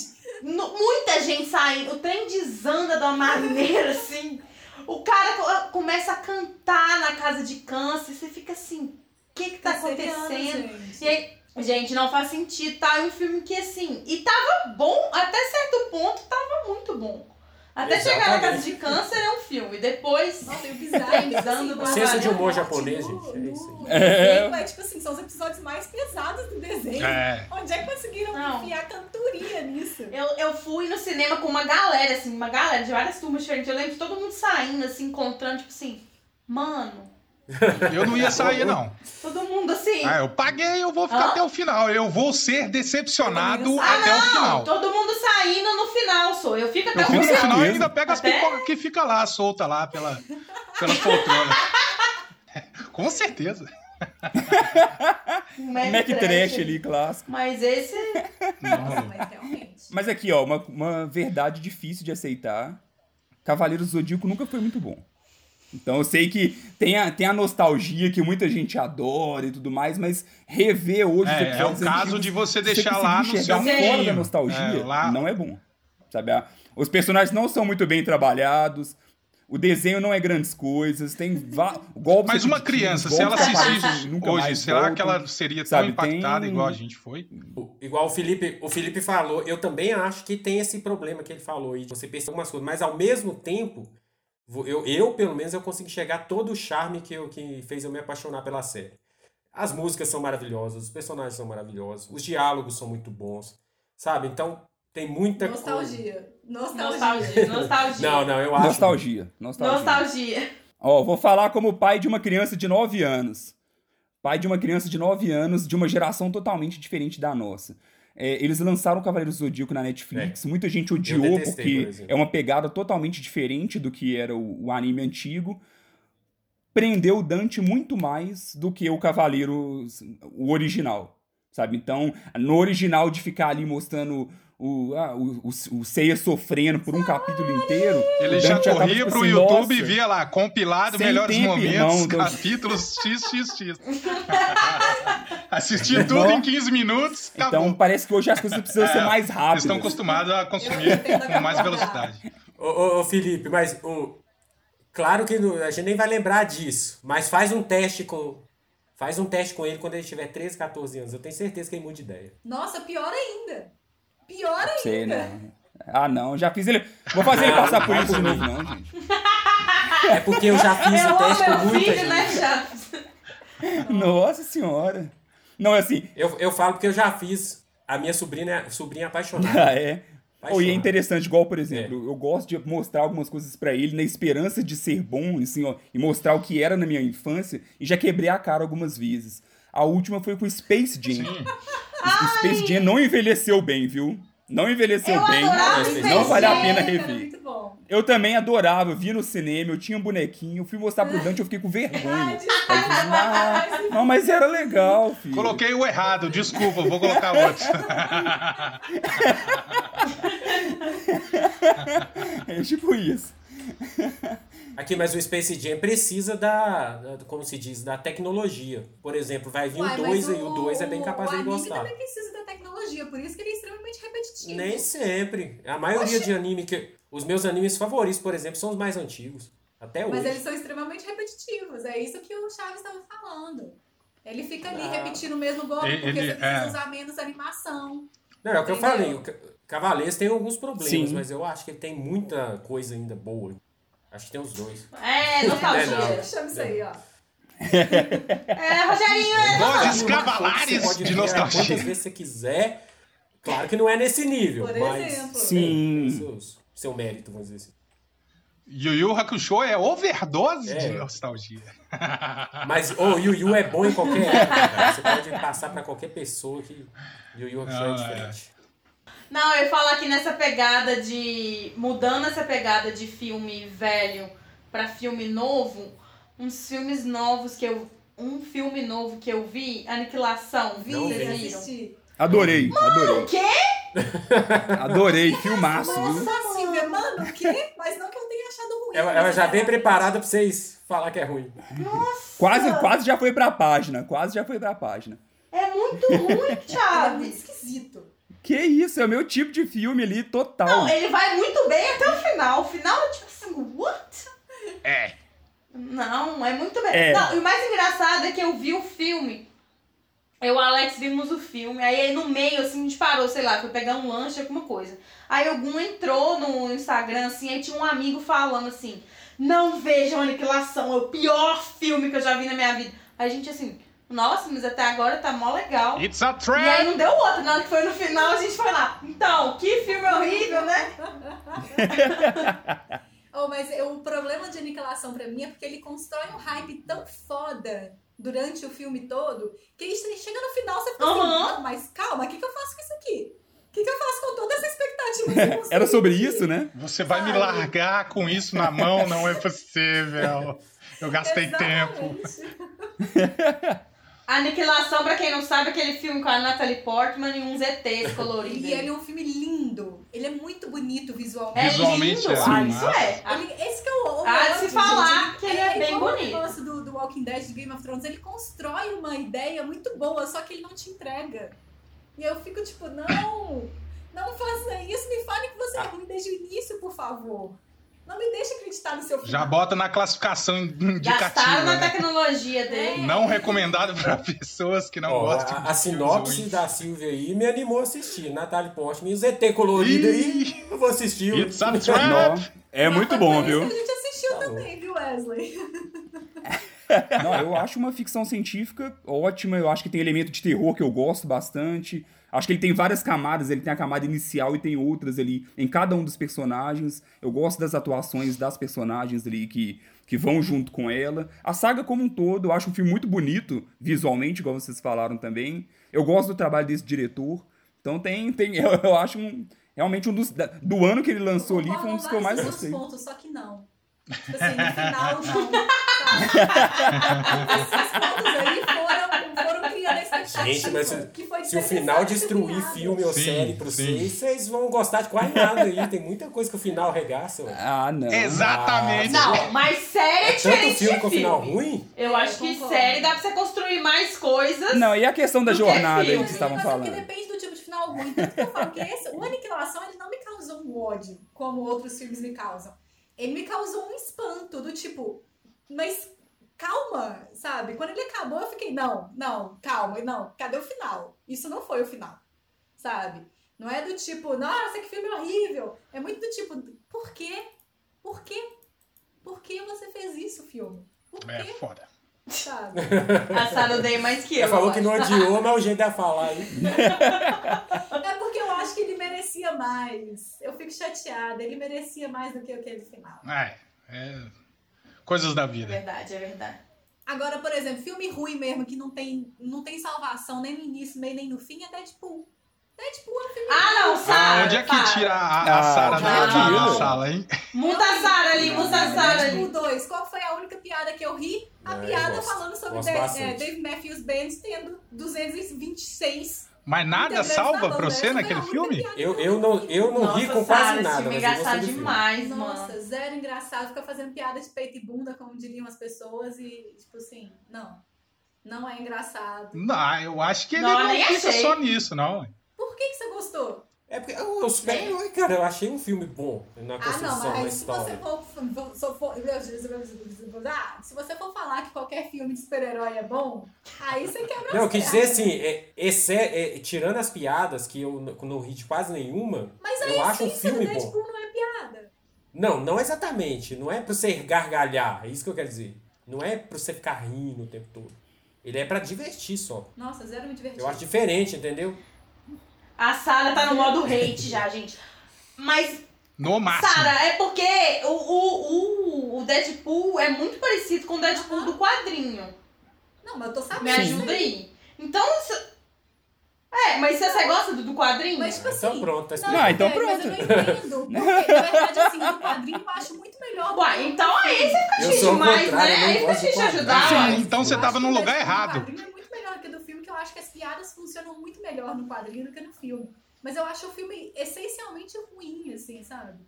Muita gente saindo. O trem desanda de uma maneira assim. O cara co- começa a cantar na casa de câncer. Você fica assim: o que que tá Canceriano, acontecendo? gente. E aí, gente, não faz sentido, tá? É um filme que, assim, e tava bom, até certo ponto, tava muito bom. Até chegar na casa Exatamente. de câncer é um filme. Depois. Nossa, o bizarro é que, Pisando assim, a senso de humor japonês, gente, é isso aí. É. É tipo assim, são os episódios mais pesados do desenho. É. Onde é que conseguiram Não. enfiar cantoria nisso? Eu, eu fui no cinema com uma galera, assim, uma galera de várias turmas diferentes. Eu lembro de todo mundo saindo, assim, encontrando, tipo assim, mano, Eu não ia sair, não. todo mundo assim. Ah, eu paguei, eu vou ficar Ah. até o final. Eu vou ser decepcionado Ah, até o não, final. todo mundo saindo no final, sou. Eu fico até Eu o fico no final. final e ainda pego as Até- pipocas que fica lá, solta lá pela, pela poltrona. Com certeza. Um Mac Trash ali, clássico. Mas esse. Nossa, mas realmente. Mas aqui, ó, uma, uma verdade difícil de aceitar. Cavaleiros do Zodíaco nunca foi muito bom. Então eu sei que tem a, tem a nostalgia que muita gente adora e tudo mais, mas rever hoje É, é o caso antigos, de você você deixar conseguir lá no seu fora da nostalgia, É, lá- não é bom. Sabe? A- Os personagens não são muito bem trabalhados, o desenho não é grandes coisas, tem golpes Mas uma criança, se ela assistisse e nunca hoje, será voltam. que ela seria tão Sabe, impactada tem- igual a gente foi? Igual o Felipe, o Felipe falou, eu também acho que tem esse problema que ele falou aí, de você perceber algumas coisas, mas ao mesmo tempo, eu, eu pelo menos eu consigo chegar todo o charme que, eu, que fez eu me apaixonar pela série. As músicas são maravilhosas, os personagens são maravilhosos, os diálogos são muito bons, sabe? Então tem muita coisa. Nostalgia. Nostalgia. Nostalgia, nostalgia. Não, não, eu acho. Nostalgia, nostalgia. Nostalgia. Ó, vou falar como pai de uma criança de 9 anos. Pai de uma criança de 9 anos, de uma geração totalmente diferente da nossa. É, eles lançaram o Cavaleiros do Zodíaco na Netflix. Muita gente odiou detestei, por porque exemplo. é uma pegada totalmente diferente do que era o, o anime antigo. Prendeu o Dante muito mais do que o Cavaleiro, o original. Sabe? Então, no original de ficar ali mostrando o, ah, o, o, o Seiya sofrendo por um capítulo inteiro. Ele já corria tipo pro assim, YouTube e "Nossa, via lá, compilado, melhores tempo, momentos, irmão, Deus. capítulos XXX. Assistia tudo Não. em 15 minutos, acabou. Então parece que hoje as coisas precisam ser É, mais Eles rápidas. estão acostumados a consumir com mais velocidade. Ô, ô, ô, Felipe, mas o, claro que não- a gente nem vai lembrar disso, mas faz um teste com. Faz um teste com ele quando ele tiver 13, 14 anos. Eu tenho certeza que ele muda de ideia. Nossa, pior ainda. Pior ainda. Sei, não. Ah, não, já fiz ele. Vou fazer ele passar por isso de novo, não, gente. É porque eu já fiz Eu o teste amo com meu muita filho, gente. né? Nossa senhora. Não, é assim. Eu, eu falo porque eu já fiz a minha sobrinha, sobrinha apaixonada. Ah, é. Oh, e é Apaixonada. interessante, igual, por exemplo, eu gosto de mostrar algumas coisas pra ele na esperança de ser bom, assim, ó, e mostrar o que era na minha infância, e já quebrei a cara algumas vezes. A última foi com o Space Jam. Sim. O Space Jam não envelheceu bem, viu? Não envelheceu Eu bem. Não vale a pena rever. Eu também adorava, eu via no cinema, eu tinha um bonequinho, eu fui mostrar pro Dante, eu fiquei com vergonha. Aí eu disse, "Ah, não, mas era legal, filho. Coloquei o errado, desculpa, vou colocar outro. É tipo isso. Aqui, mas o Space Jam precisa da, como se diz, da tecnologia. Por exemplo, vai vir Uai, o mas 2 e o 2 é bem capaz o de gostar. também precisa da tecnologia, por isso que ele é extremamente repetitivo. Nem sempre. A maioria de anime que. Os meus animes favoritos, por exemplo, são os mais antigos. Até Mas hoje. eles são extremamente repetitivos. É isso que o Chaves estava falando. Ele fica ali Ah. repetindo o mesmo golpe Ele- porque ele- você precisa é. usar menos animação. Não, é o que eu falei. O Ca- Cavaleiros tem alguns problemas, Sim. mas eu acho que ele tem muita coisa ainda boa. Acho que tem os dois. É, É, nostalgia. não. Chama isso aí, ó. É, Rogerinho, é. Vozes Você cavalares pode de nostalgia. Quantas vezes você quiser. Claro que não é nesse nível, Por mas. exemplo. Sim. Seus- seu mérito, vamos dizer assim. Yu Yu Hakusho é overdose É. de nostalgia. Mas o Yu Yu é bom em qualquer época, cara. Você pode passar pra qualquer pessoa que Yu Yu Hakusho é Não, é. diferente. Não, eu ia falar que nessa pegada de. Mudando essa pegada de filme velho pra filme novo, uns filmes novos que eu. Um filme novo que eu vi, Aniquilação, Vi, Não vocês vi. viram? Adorei, adorei. O quê? Adorei, filmaço, viu? Nossa, Silvia, mano, o quê? Mas não que eu tenha achado ruim. Ela, ela já vem preparada pra vocês falar que é ruim. Quase, quase já foi pra página, quase já foi pra página. É muito ruim, Ele é esquisito. Que isso, é o meu tipo de filme ali, total. Não, ele vai muito bem até o final. O final é tipo assim, what? É. Não, é muito bem. É. Não, e o mais engraçado é que eu vi o filme. Eu e o Alex vimos o filme. Aí no meio, assim, a gente parou, sei lá, foi pegar um lanche, alguma coisa. Aí algum entrou no Instagram, assim, aí tinha um amigo falando assim: Não vejam Aniquilação, é o pior filme que eu já vi na minha vida. Aí a gente assim, nossa, mas até agora tá mó legal. It's a E aí não deu outra, na hora que foi no final, a gente foi lá. Então, que filme horrível, né? Oh, mas o problema de aniquilação pra mim é porque ele constrói um hype tão foda durante o filme todo que chega no final você fica assim, Aham. não, mas calma, o que, que eu faço com isso aqui? O que, que eu faço com toda essa expectativa? eu Era sobre isso, né? Você vai me Sabe? largar com isso na mão? Não é possível. Eu gastei tempo. Aniquilação, pra quem não sabe, é aquele filme com a Natalie Portman e uns ETs coloridos. E ele é um filme lindo. Ele é muito bonito visualmente. É Visualmente lindo. é. Ah, isso é. Ele- esse que é o, o Ah, se falar gente. que ele é bem igual bonito. O negócio do, do Walking Dead, de Game of Thrones, ele constrói uma ideia muito boa, só que ele não te entrega. E eu fico tipo, não, não faça isso, me fale que você é ruim desde o início, por favor. Não me deixe acreditar no seu filme. Já bota na classificação indicativa. Gastaram na né? tecnologia dele. Não recomendado pra pessoas que não Ó, gostam. a, de a sinopse ruins. da Silvia aí me animou a assistir. Natália Portman e o ZT colorido aí, eu vou assistir. It's a trap! é muito bom, viu? a gente assistiu Tá também, viu, Wesley? Não, eu acho uma ficção científica ótima. Eu acho que tem elemento de terror que eu gosto bastante. Acho que ele tem várias camadas. Ele tem a camada inicial e tem outras ali em cada um dos personagens. Eu gosto das atuações das personagens ali que, que vão junto com ela. A saga como um todo, eu acho um filme muito bonito visualmente, igual vocês falaram também. Eu gosto do trabalho desse diretor. Então tem, tem eu, eu acho um, realmente um dos do ano que ele lançou ali foi um dos que eu mais gostei. pontos, só que não. Tipo assim, no final, não. Sabe? Esses pontos aí foram, foram criando expectativa. Gente, mas se- que Se o final destruir criado. filme ou Sim, série pra vocês, vocês vão gostar de quase nada aí. Tem muita coisa que o final regaça. ué. Ah, não. Exatamente. Não, mas série é Tanto diferente filme de com filme. final ruim? Eu acho que concordo. série dá pra você construir mais coisas. Não, e a questão da que jornada aí filme, que vocês estavam falando? depende do tipo de final ruim. Tanto que eu falo que esse, o Aniquilação ele não me causou um ódio, como outros filmes me causam. Ele me causou um espanto, do tipo, mas calma, sabe? Quando ele acabou, eu fiquei, não, não, calma, não, cadê o final? Isso não foi o final, sabe? Não é do tipo, nossa, que filme horrível. É muito do tipo, por quê? Por quê? Por que você fez isso, filme? Por É quê? foda. Sabe? A Sarah odeia mais que eu. Ela falou eu que não acho. odiou, mas o jeito dela falar aí. É porque eu acho que ele merecia mais. Eu fico chateada. Ele merecia mais do que aquele final. É, é coisas da É vida. verdade, é verdade. Agora, por exemplo, filme ruim mesmo, que não tem, não tem salvação nem no início, meio nem no fim, é Deadpool. Deadpool é um filme Ah, não, Sarah. Ah, onde é que para. tira a, a Ah, Sarah da, da- da tira. sala, hein? Muta a Sarah ali, muta a Sarah ali. Deadpool 2, qual foi a única piada que eu ri? A eu piada gosto. falando sobre Dave, é, Dave Matthews Band tendo 226 Mas nada salva pra essa você naquele filme? Eu, eu não, eu não Nossa, ri com quase esse nada, filme é engraçado do filme. demais, mano. Nossa, zero engraçado, fica fazendo piada de peito e bunda, como diriam as pessoas, e tipo assim, não. Não é engraçado. Não, eu acho que ele Não, não, achei. só nisso, não. Por que, que você gostou? É porque o super-herói, cara, eu achei um filme bom na Ah, construção não, da mas se você história. for, ah, se você for falar que qualquer filme de super-herói é bom, aí você quebra Não, eu quis dizer assim, é, esse, é, tirando as piadas, que eu não- ri de quase nenhuma, Mas aí eu acho um filme bom. Deadpool não é piada. Não, não exatamente. Não é pra você gargalhar, é isso que eu quero dizer. Não é pra você ficar rindo o tempo todo. Ele é pra divertir só. Nossa, zero me divertido. Eu acho diferente, entendeu? A Sara tá no modo hate já, gente. Mas, No máximo. Sara, é porque o, o, o, o Deadpool é muito parecido com o Deadpool do quadrinho. Não, mas eu tô sabendo. Me ajuda aí. Então, é, mas se você gosta do, do quadrinho, Mas, tipo Então assim, pronto, tá Não, explicado. Ah, então é, Mas eu não entendo. Porque, na verdade, assim, o quadrinho eu acho muito melhor. do o então aí você fica o demais, né? não Aí triste quadrinho. ajudar, Sim, então você tava o lugar errado. Acho que as piadas funcionam muito melhor no quadrinho do que no filme. Mas eu acho o filme essencialmente ruim, assim, sabe?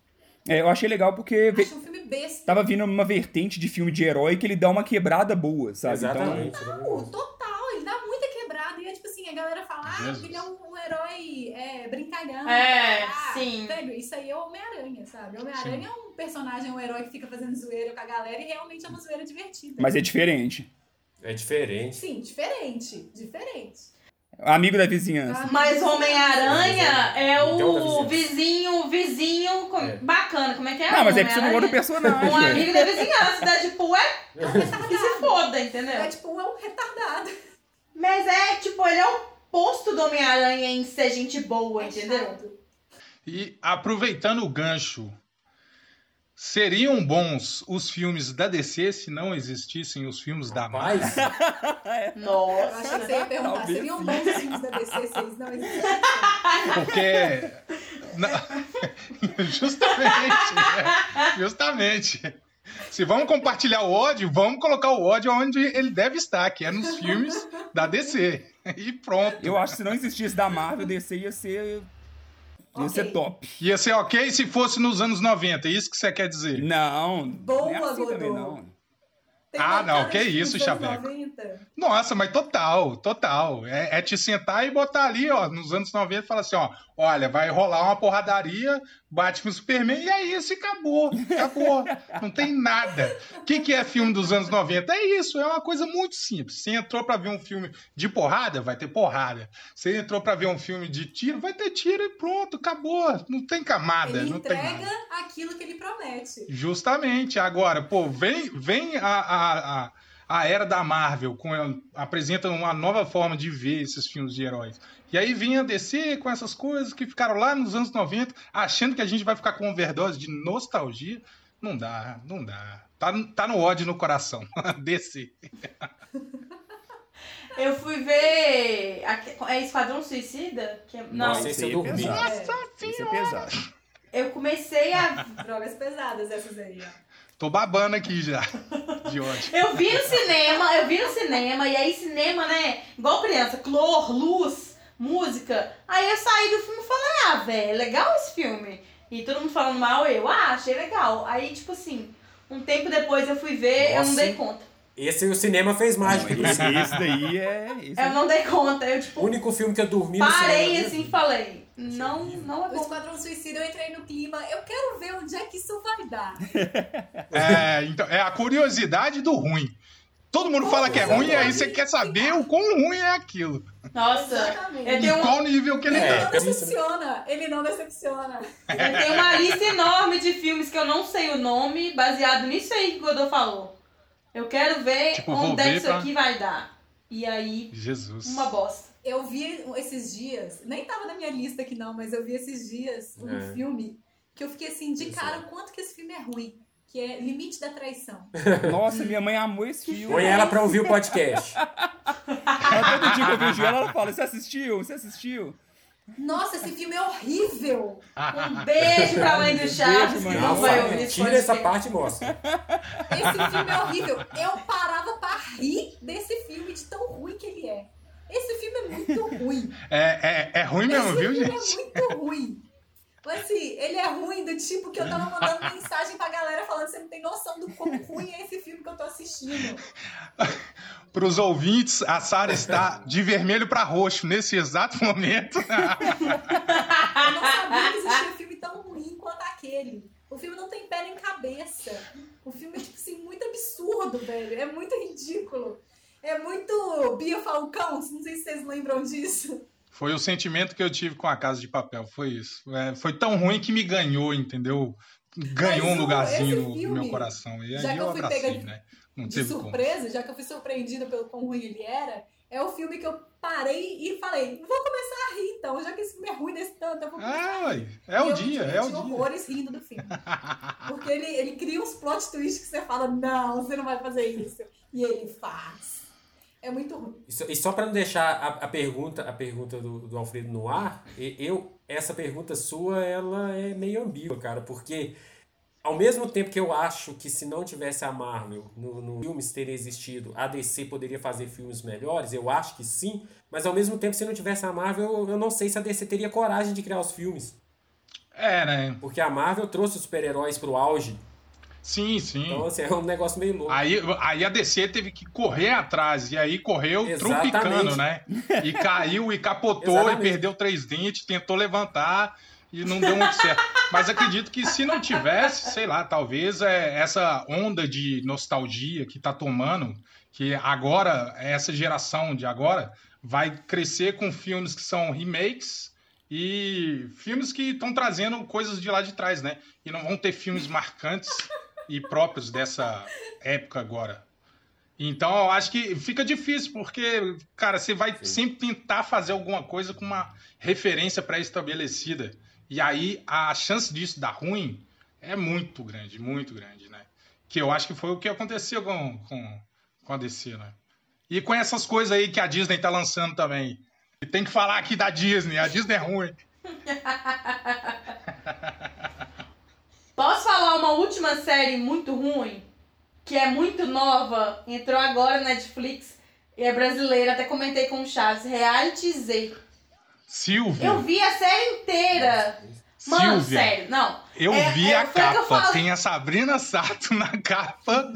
É, eu achei legal porque Acho um filme besta. tava vindo uma vertente de filme de herói que ele dá uma quebrada boa, sabe? Exatamente. Não, total, ele dá muita quebrada. E é tipo assim, a galera fala, ah, Jesus. porque ele é um, um herói é, brincalhão. É, ah, sim. Velho, isso aí é o Homem-Aranha, sabe? O Homem-Aranha é um personagem, um herói que fica fazendo zoeira com a galera e realmente é uma zoeira divertida. Então, mas é diferente. É diferente. Sim, diferente. Diferente. Amigo da vizinhança. Ah, Mas o Homem-Aranha é Então, da o vizinho, vizinho com- É. bacana. Como é que é? Não, mas é que você não gosta do Homem-Aranha? personagem. Um velho. amigo da vizinhança. Deadpool é que se foda, entendeu? É tipo, é um retardado. Mas é, tipo, ele é o posto do Homem-Aranha em ser gente boa, É entendeu? E aproveitando o gancho, seriam bons os filmes da DC se não existissem os filmes da Marvel? Mas, Eu achei que Nossa. você ia perguntar, Talvez seriam sim. bons os filmes da DC se eles não existissem? Porque. na- Justamente. né? Justamente. Se vamos compartilhar o ódio, vamos colocar o ódio onde ele deve estar, que é nos filmes da DC. E pronto. Eu acho que se não existisse da Marvel, DC ia ser. Ia ser top. Ia ser ok se fosse nos anos 90, é isso que você quer dizer? Não. Boa, não é assim também, não. Tem Ah, não, que isso, Chaveco. 90. Nossa, mas total, total. É, é te sentar e botar ali, ó, nos anos 90 e falar assim, ó, olha, vai rolar uma porradaria, Batman Superman, e é isso, e acabou, acabou. Não tem nada. O que, que é filme dos anos 90? É isso, é uma coisa muito simples. Você entrou pra ver um filme de porrada, vai ter porrada. Você entrou pra ver um filme de tiro, vai ter tiro e pronto, acabou. Não tem camada, Ele não tem entrega nada. aquilo que ele promete. Justamente. Agora, pô, vem, vem a, a, a, a era da Marvel, com, apresenta uma nova forma de ver esses filmes de heróis. E aí vinha a DC com essas coisas que ficaram lá nos anos 90, achando que a gente vai ficar com overdose de nostalgia. Não dá, não dá. Tá, tá no ódio no coração. DC. Eu fui ver. É Esquadrão Suicida? Que é- Não. Não sei se eu é dormi. pesado. É, Esse é pesado. Eu comecei a. drogas pesadas essas aí, ó. Tô babando aqui já. De ódio. Eu vi no cinema, eu vi no cinema, e aí cinema, né? Igual criança, clor, luz, música. Aí eu saí do filme e falei, ah, velho, é legal esse filme. E todo mundo falando mal, eu, ah, achei legal. Aí, tipo assim, um tempo depois eu fui ver, eu não Nossa. dei conta. Esse o cinema fez mágica. Esse, esse daí é. Esse Eu não dei conta. Eu, O tipo, único filme que eu dormi no cinema. parei assim e falei, não, não é O bom. Esquadrão Suicida, eu entrei no clima. Eu quero ver onde é que isso vai dar. É, então, é a curiosidade do ruim. Todo mundo fala que é ruim, e aí você quer saber o quão ruim é aquilo. Nossa, Exatamente. eu um- qual nível que ele É, Ele tá. não é isso, né? decepciona. Ele não decepciona. eu tenho uma lista enorme de filmes que eu não sei o nome, baseado nisso aí que o Godot falou. Eu quero ver Tipo, onde é que isso pra- aqui vai dar. E aí, Jesus. uma bosta. Eu vi esses dias, nem tava na minha lista aqui não, mas eu vi esses dias um É. filme que eu fiquei assim, de cara, é. o quanto que esse filme é ruim. Que é Limite da Traição. Nossa, minha mãe amou esse filme. Põe ela pra ouvir o podcast. Ela, todo dia que eu vejo ela, ela fala: Você assistiu? Você assistiu? Nossa, esse filme é horrível! Um beijo pra mãe do Chaves, que não vai ouvir esse tira essa parte e mostra. Esse filme é horrível. Eu parava pra rir desse filme de tão ruim que ele é. Esse filme é muito ruim. É, é, é ruim mesmo, Esse viu, filme gente? é muito ruim. Mas assim, ele é ruim do tipo que eu tava mandando mensagem pra galera falando você não tem noção do quão ruim é esse filme que eu tô assistindo. Para os ouvintes, a Sara está de vermelho para roxo nesse exato momento. Eu não sabia que existia um filme tão ruim quanto aquele. O filme não tem pé nem cabeça. O filme é, tipo assim, muito absurdo, velho. É muito ridículo. É muito Bia Falcão, não sei se vocês lembram disso. Foi o sentimento que eu tive com a Casa de Papel, foi isso. É, foi tão ruim que me ganhou, entendeu? Ganhou Mas um lugarzinho no, filme, meu coração. E já aí que eu eu fui abracei, pega né? Não De teve como. surpresa, já que eu fui surpreendida pelo quão ruim ele era, é o filme que eu parei e falei, vou começar a rir então, já que esse filme é ruim desse tanto, eu vou começar Ah, é o eu dia, é o dia. horrores rindo do filme. Porque ele, ele cria uns plot twists que você fala, não, você não vai fazer isso. E ele faz. É muito ruim. E só- só para não deixar a, a pergunta, a pergunta do, do Alfredo no ar, e- eu essa pergunta sua ela é meio ambígua, cara, porque ao mesmo tempo que eu acho que se não tivesse a Marvel no, no filmes teria existido, a DC poderia fazer filmes melhores, eu acho que sim, mas ao mesmo tempo se não tivesse a Marvel, eu, eu não sei se a DC teria coragem de criar os filmes, É, né? porque a Marvel trouxe os super-heróis pro auge. Sim, sim. Então assim, é um negócio meio louco. Aí, aí a DC teve que correr atrás, e aí correu Exatamente. trumpicando, né? E caiu e capotou e perdeu três dentes, tentou levantar e não deu muito certo. Mas acredito que se não tivesse, sei lá, talvez é, essa onda de nostalgia que tá tomando, que agora, essa geração de agora, vai crescer com filmes que são remakes e filmes que estão trazendo coisas de lá de trás, né? E não vão ter filmes marcantes e próprios dessa época agora. Então eu acho que fica difícil, porque, cara, você vai sempre tentar fazer alguma coisa com uma referência pré-estabelecida. E aí a chance disso dar ruim é muito grande, muito grande, né? Que eu acho que foi o que aconteceu com, com, com a DC, né? E com essas coisas aí que a Disney tá lançando também. E tem que falar aqui da Disney, a Disney é ruim. Posso falar uma última série muito ruim? Que é muito nova, entrou agora na Netflix e é brasileira, até comentei com o Chaves, Reality Z. Silvia, Eu vi a série inteira. Mano, Silvia, sério, não. eu É- vi é, a capa. Tem a Sabrina Sato na capa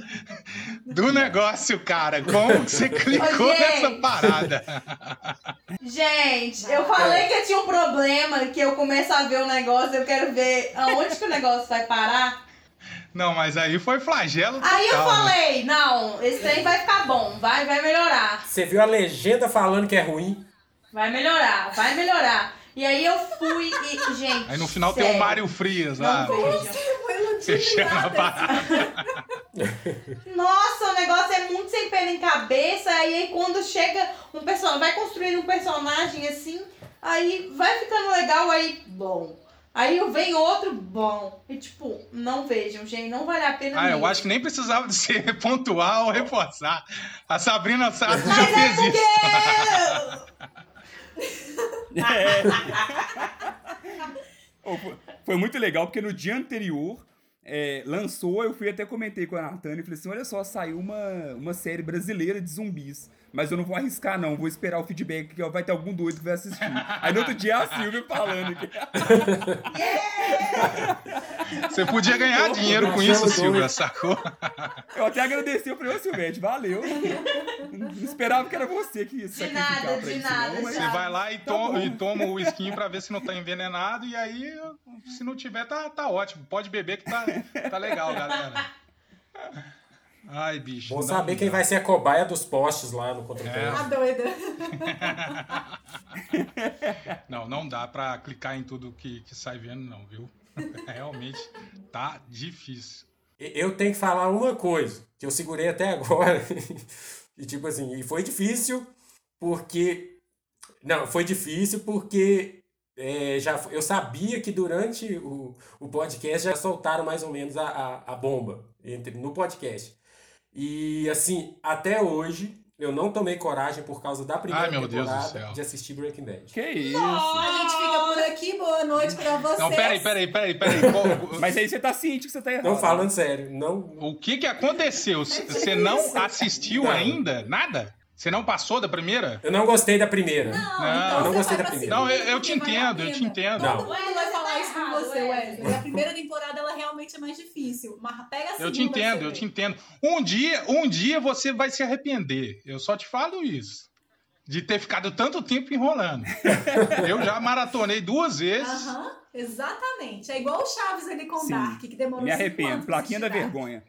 do negócio, cara. Como que você clicou gente. nessa parada? Gente, eu falei que eu tinha um problema, que eu começo a ver o negócio, eu quero ver aonde que o negócio vai parar. Não, mas aí foi flagelo Aí eu total, né? falei, não, esse trem vai ficar bom, vai, vai melhorar. Você viu a legenda falando que é ruim? Vai melhorar, vai melhorar. E aí eu fui e, gente. Aí no final tem o sério, Mário Frias Não lá. Fechando a nada. parada. Nossa, o negócio é muito sem pé nem cabeça. E aí quando chega um personagem, vai construindo um personagem assim, aí vai ficando legal, aí bom. Aí vem outro bom. E tipo, não vejam, gente, não vale a pena Ah, eu mesmo. acho que nem precisava de ser pontual ou reforçar. A Sabrina Sato já Mas é fez isso. porque... Oh, foi- Foi muito legal, porque no dia anterior é, lançou, eu fui até comentei com a Natânia e falei assim: olha só, saiu uma, uma série brasileira de zumbis. Mas eu não vou arriscar, não. Vou esperar o feedback que vai ter algum doido que vai assistir. Aí no outro dia a Silvia falando que. Você podia ganhar dinheiro com isso, Silvia, sacou? Eu até agradeci, eu falei, ô Silvete, valeu. Não esperava que era você que ia se De sacrificar nada, pra de isso, nada, não, mas- Você vai lá e, Tá to- bom. e toma o skin pra ver se não tá envenenado. E aí, se não tiver, tá, tá ótimo. Pode beber que tá, tá legal, galera. Ai, bicho. Não saber quem vai ser a cobaia dos postes lá no contra É. Tá doida. Não, não dá pra clicar em tudo que, que sai vendo, não, viu? Realmente tá difícil. Eu tenho que falar uma coisa que eu segurei até agora. e tipo assim, e foi difícil porque. Não, foi difícil porque é, já, eu sabia que durante o, o podcast já soltaram mais ou menos a, a, a bomba entre, no podcast. E assim, até hoje eu não tomei coragem por causa da primeira Ai, meu Deus do temporada céu. de assistir Breaking Bad. Que isso? A gente fica por aqui, boa noite pra vocês. Não, peraí, peraí, peraí, peraí. Mas aí você tá ciente que você tá errado. Não falando sério, não. O que que aconteceu? C- Você não assistiu Não. ainda? Nada? Você não passou da primeira? Eu não gostei da primeira. Não, Não, então eu não gostei da primeira. Não, eu, eu te entendo, eu te entendo. Não. Todo mundo Wesley, vai você Wesley. A primeira temporada ela realmente é mais difícil. Mas pega a segunda. Eu te entendo, eu te entendo. Um dia, um dia você vai se arrepender. Eu só te falo isso. De ter ficado tanto tempo enrolando. Eu já maratonei duas vezes. Aham, exatamente. É igual o Chaves ali com o Sim. Dark, que demorou Me arrependo. Plaquinha da vergonha.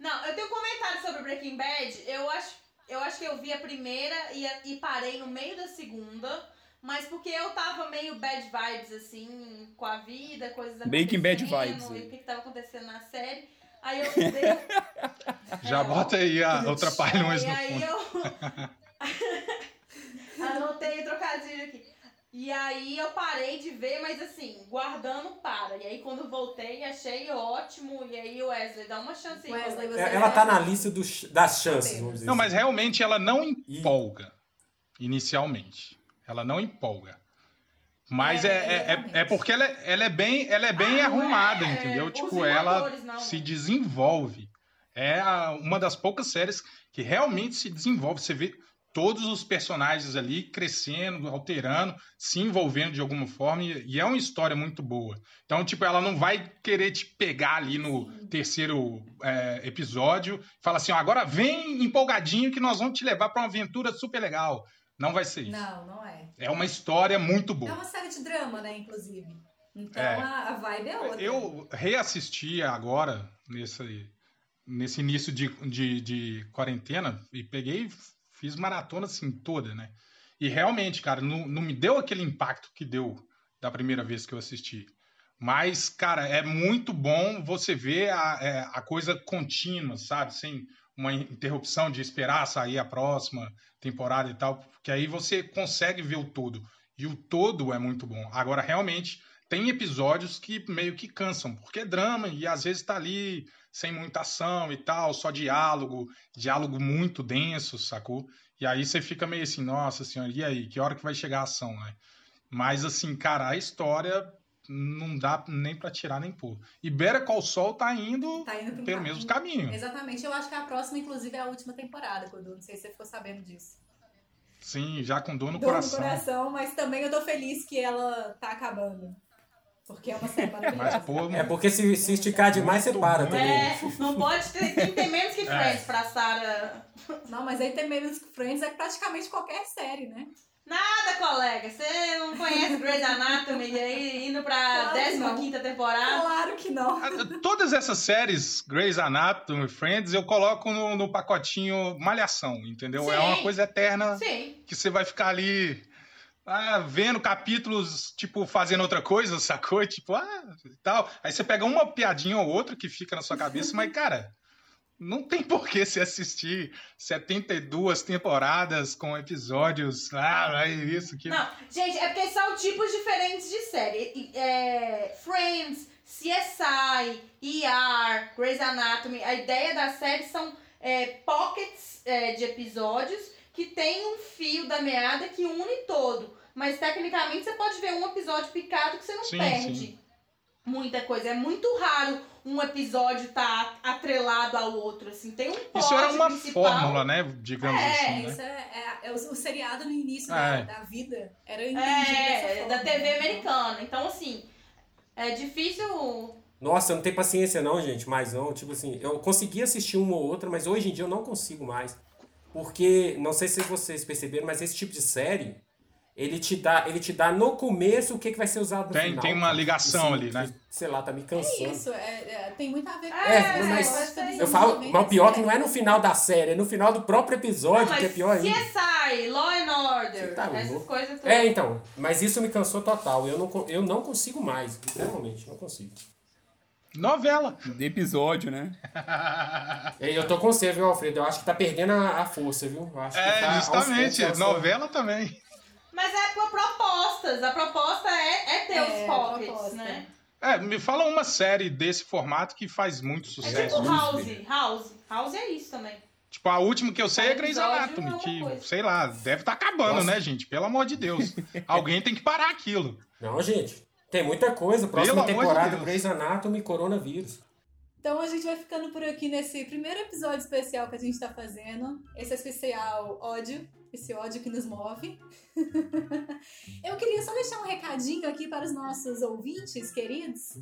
Não, eu tenho um comentário sobre Breaking Bad. Eu acho, eu acho que eu vi a primeira e, e parei no meio da segunda. Mas porque eu tava meio bad vibes, assim, com a vida, coisas Breaking Bad acontecendo, vibes, E o que, que tava acontecendo na série. Aí eu dei, Já É, bota aí a, o Trapalhões E no aí fundo. eu. Anotei o trocadilho aqui. E aí eu parei de ver, mas assim, guardando para. E aí quando voltei, achei ótimo. E aí, Wesley, dá uma chance aí. Wesley, você- É, Ela tá na lista dos- das chances, vamos dizer Não, mas assim. realmente ela não empolga inicialmente. Ela não empolga. Mas é, É, é, é, é porque ela, é- ela é bem, ela é bem Ah, não arrumada, é entendeu? Tipo, ela não. se desenvolve. É a- uma das poucas séries que realmente se desenvolve. Você vê todos os personagens ali crescendo, alterando, se envolvendo de alguma forma, e, é uma história muito boa. Então, tipo, ela não vai querer te pegar ali no terceiro é, episódio, fala assim, ó, agora vem empolgadinho que nós vamos te levar para uma aventura super legal. Não vai ser isso. Não, não é. É uma história muito É boa. uma série de drama, né, inclusive. Então É. a, a vibe é outra. Eu reassisti agora, nesse, nesse início de, de, de quarentena, e peguei, fiz maratona assim toda, né? E realmente, cara, não, não me deu aquele impacto que deu da primeira vez que eu assisti. Mas, cara, é muito bom você ver a, é, a coisa contínua, sabe? Sem uma interrupção de esperar sair a próxima temporada e tal, porque aí você consegue ver o todo. E o todo é muito bom. Agora, realmente, tem episódios que meio que cansam, porque é drama e às vezes tá ali sem muita ação e tal, só diálogo, diálogo muito denso, sacou? E aí você fica meio assim, nossa senhora, e aí, que hora que vai chegar a ação, né? Mas assim, cara, a história não dá nem pra tirar nem pôr. E Better Call Saul tá indo Tá indo pelo caminho. mesmo caminho. Exatamente. Eu acho que a próxima, inclusive, é a última temporada, Codu. Não sei se você ficou sabendo disso. Sim, já com dor no Dor coração. no coração, mas também eu tô feliz que ela tá acabando. Porque é uma série Mas, maravilhosa. pô, É porque se, se esticar demais, você para também. É, não pode ter, tem que ter menos que É. Friends pra Sarah. Não, mas aí tem menos que Friends é praticamente qualquer série, né? Nada, colega. Você não conhece Grey's Anatomy e aí indo pra Claro que 15 temporada. Claro que não. a- todas essas séries, Grey's Anatomy, Friends, eu coloco no, no pacotinho Malhação, entendeu? É Sim. uma coisa eterna Sim. que você vai ficar ali ah, vendo capítulos, tipo, fazendo outra coisa, sacou? Tipo, ah, tal. Aí você pega uma piadinha ou outra que fica na sua cabeça, mas, cara, não tem por que você assistir 72 temporadas com episódios, ah, é isso, que... Não, gente, é porque são tipos diferentes de série. É, Friends, CSI, ER, Grey's Anatomy. A ideia da série são é, pockets é, de episódios que tem um fio da meada que une todo. Mas tecnicamente você pode ver um episódio picado que você não Sim, perde. sim. Muita coisa. É muito raro um episódio tá atrelado ao outro. Assim. Tem um plot Isso era uma principal. fórmula, né? Digamos É, assim, né? Isso é, é- é o, seriado no início É. da, da vida. Era entendido É, forma, da TV né? americana. Então, assim, é difícil. Nossa, eu não tenho paciência não, gente, mais não. Tipo assim, eu consegui assistir uma ou outra, mas hoje em dia eu não consigo mais. Porque, não sei se vocês perceberam, mas esse tipo de série, ele te dá, ele te dá no começo o que, que vai ser usado no Tem- final. tem uma ligação ali, né? Sei lá, tá me É cansando. isso, é, é, tem muito a ver com É, mas do Eu falo, desenvolvimento mas o pior é que da não é no final da série, é no final do próprio episódio, Não, que é pior ainda. CSI, Law and Order, tá essas coisas todas. É, então, mas isso me cansou total. Eu não, eu não consigo mais, literalmente, não consigo. Novela. De episódio, né? Eu tô com você, viu, Alfredo? Eu acho que tá perdendo a, a força, viu? Eu acho que tá É, justamente. Novela também. Mas é por propostas. A proposta é, é ter É, os pockets, né? É, me fala uma série desse formato que faz muito É sucesso. tipo House. House. House é isso também. Tipo, a última que eu sei é Grey's é Anatomy, que, coisa. sei lá, deve estar acabando, Nossa. né, gente? Pelo amor de Deus. Alguém tem que parar aquilo. Não, gente, tem muita coisa. Próxima Pelo de temporada, Deus. Grey's Anatomy, coronavírus. Então a gente vai ficando por aqui nesse primeiro episódio especial que a gente tá fazendo. Esse especial ódio, esse ódio que nos move. Eu queria só deixar um recadinho aqui para os nossos ouvintes queridos,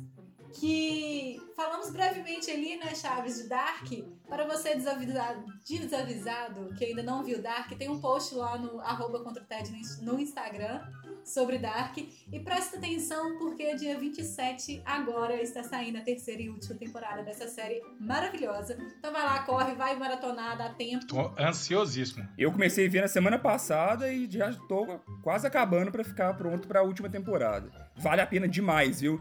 que falamos brevemente ali, né, Chaves de Dark, para você desavisado, desavisado que ainda não viu Dark, tem um post lá no arroba contra o TED no Instagram sobre Dark. E presta atenção porque dia 27 agora está saindo a terceira e última temporada dessa série maravilhosa. Então vai lá, corre, vai maratonar, dá tempo. Tô ansiosíssimo. Eu comecei a ver na semana passada e já tô quase acabando para ficar pronto para a última temporada. Vale a pena demais, viu?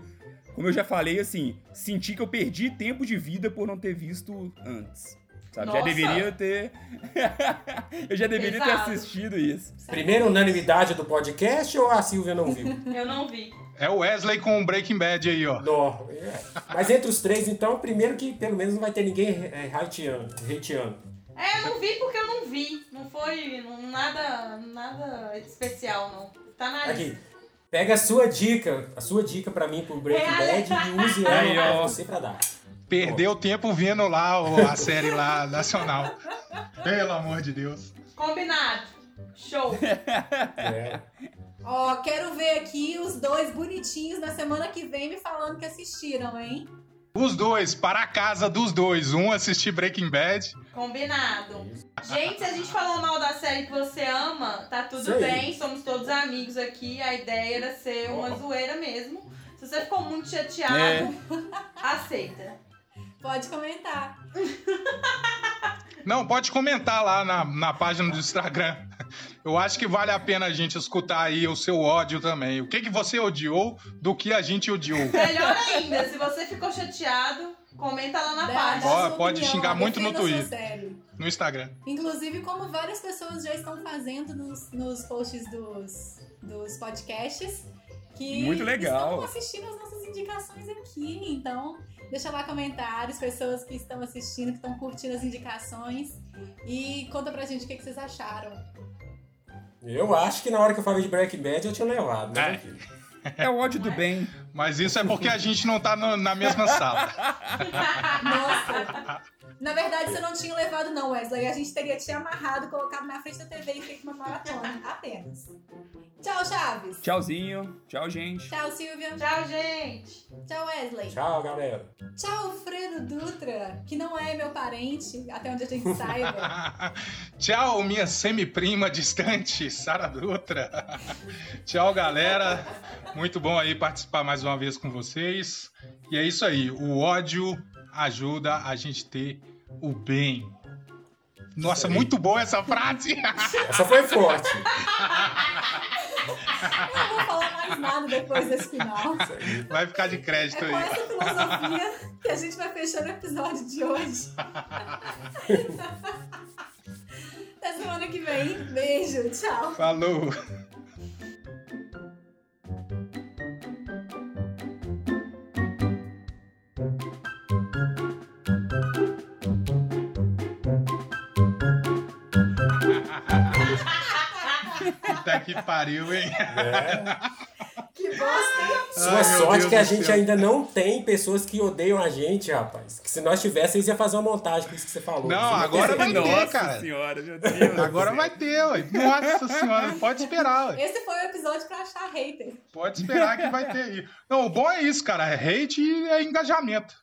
Como eu já falei, assim, senti que eu perdi tempo de vida por não ter visto antes. Sabe? Já deveria ter. eu já deveria ter Pesado. assistido isso. Primeira unanimidade do podcast ou a Silvia não viu? Eu não vi. É o Wesley com o Breaking Bad aí, ó. Não. é. Mas entre os três, então, primeiro que pelo menos não vai ter ninguém é, hateando. hateando. É, eu não vi porque eu não vi. Não foi não- nada, nada especial, não. Tá na lista. Pega a sua dica, a sua dica pra mim pro Breaking Bad e use ela Aí, pra você pra dar. Perdeu tempo vendo lá a série lá nacional. Pelo amor de Deus. Combinado. Show. É. Ó, quero ver aqui os dois bonitinhos na semana que vem me falando que assistiram, hein? Os dois, para a casa dos dois. Um assistir Breaking Bad. Combinado. Gente, se a gente falou mal da série que você ama, tá tudo aí. bem. Somos todos amigos aqui. A ideia era ser uma zoeira mesmo. Se você ficou muito chateado, É. aceita. Pode comentar. Não, pode comentar lá na, na página do Instagram. Eu acho que vale a pena a gente escutar aí o seu ódio também. O que, que você odiou do que a gente odiou. Melhor ainda, se você ficou chateado, comenta lá na Dá- página. Ó, pode opinião, xingar muito no Twitter. No Instagram. Inclusive, como várias pessoas já estão fazendo nos, nos posts dos, dos podcasts. Que Muito legal. estão assistindo as nossas indicações aqui. Então, deixa lá comentários, pessoas que estão assistindo, que estão curtindo as indicações. E conta pra gente o que, que vocês acharam. Eu acho que na hora que eu falei de Breaking Bad eu tinha levado, né? É. meu filho? É o ódio do bem. Mas isso é porque a gente não tá no- na mesma sala. Nossa! Na verdade, você não tinha levado, não, Wesley. A gente teria te amarrado, colocado na frente da TV e feito uma maratona. Apenas. Tchau, Chaves. Tchauzinho. Tchau, gente. Tchau, Silvia. Tchau, gente. Tchau, Wesley. Tchau, galera. Tchau, Fredo Dutra, que não é meu parente, até onde a gente saiba. Tchau, minha semi-prima distante, Sara Dutra. Tchau, galera. Muito bom aí participar mais uma vez com vocês. E é isso aí. O ódio ajuda a gente ter o bem. Nossa, muito boa essa frase. Essa foi forte. Eu não vou falar mais nada depois desse final. Vai ficar de crédito É com aí. essa filosofia que a gente vai fechando o episódio de hoje. Até semana que vem. Beijo, tchau. Falou. Puta que pariu, hein? Que bosta, hein? Sua Ai, sorte Deus que a gente céu. ainda não tem pessoas que odeiam a gente, rapaz. Que se nós tivéssemos, ia fazer uma montagem com isso que você falou. Não, Você agora vai ter, Nossa cara. senhora, meu Deus. Agora vai ter, ué. Nossa senhora, pode esperar, ué. Esse foi o episódio pra achar hater. Pode esperar que vai ter aí. Não, o bom é isso, cara. É hate e é engajamento.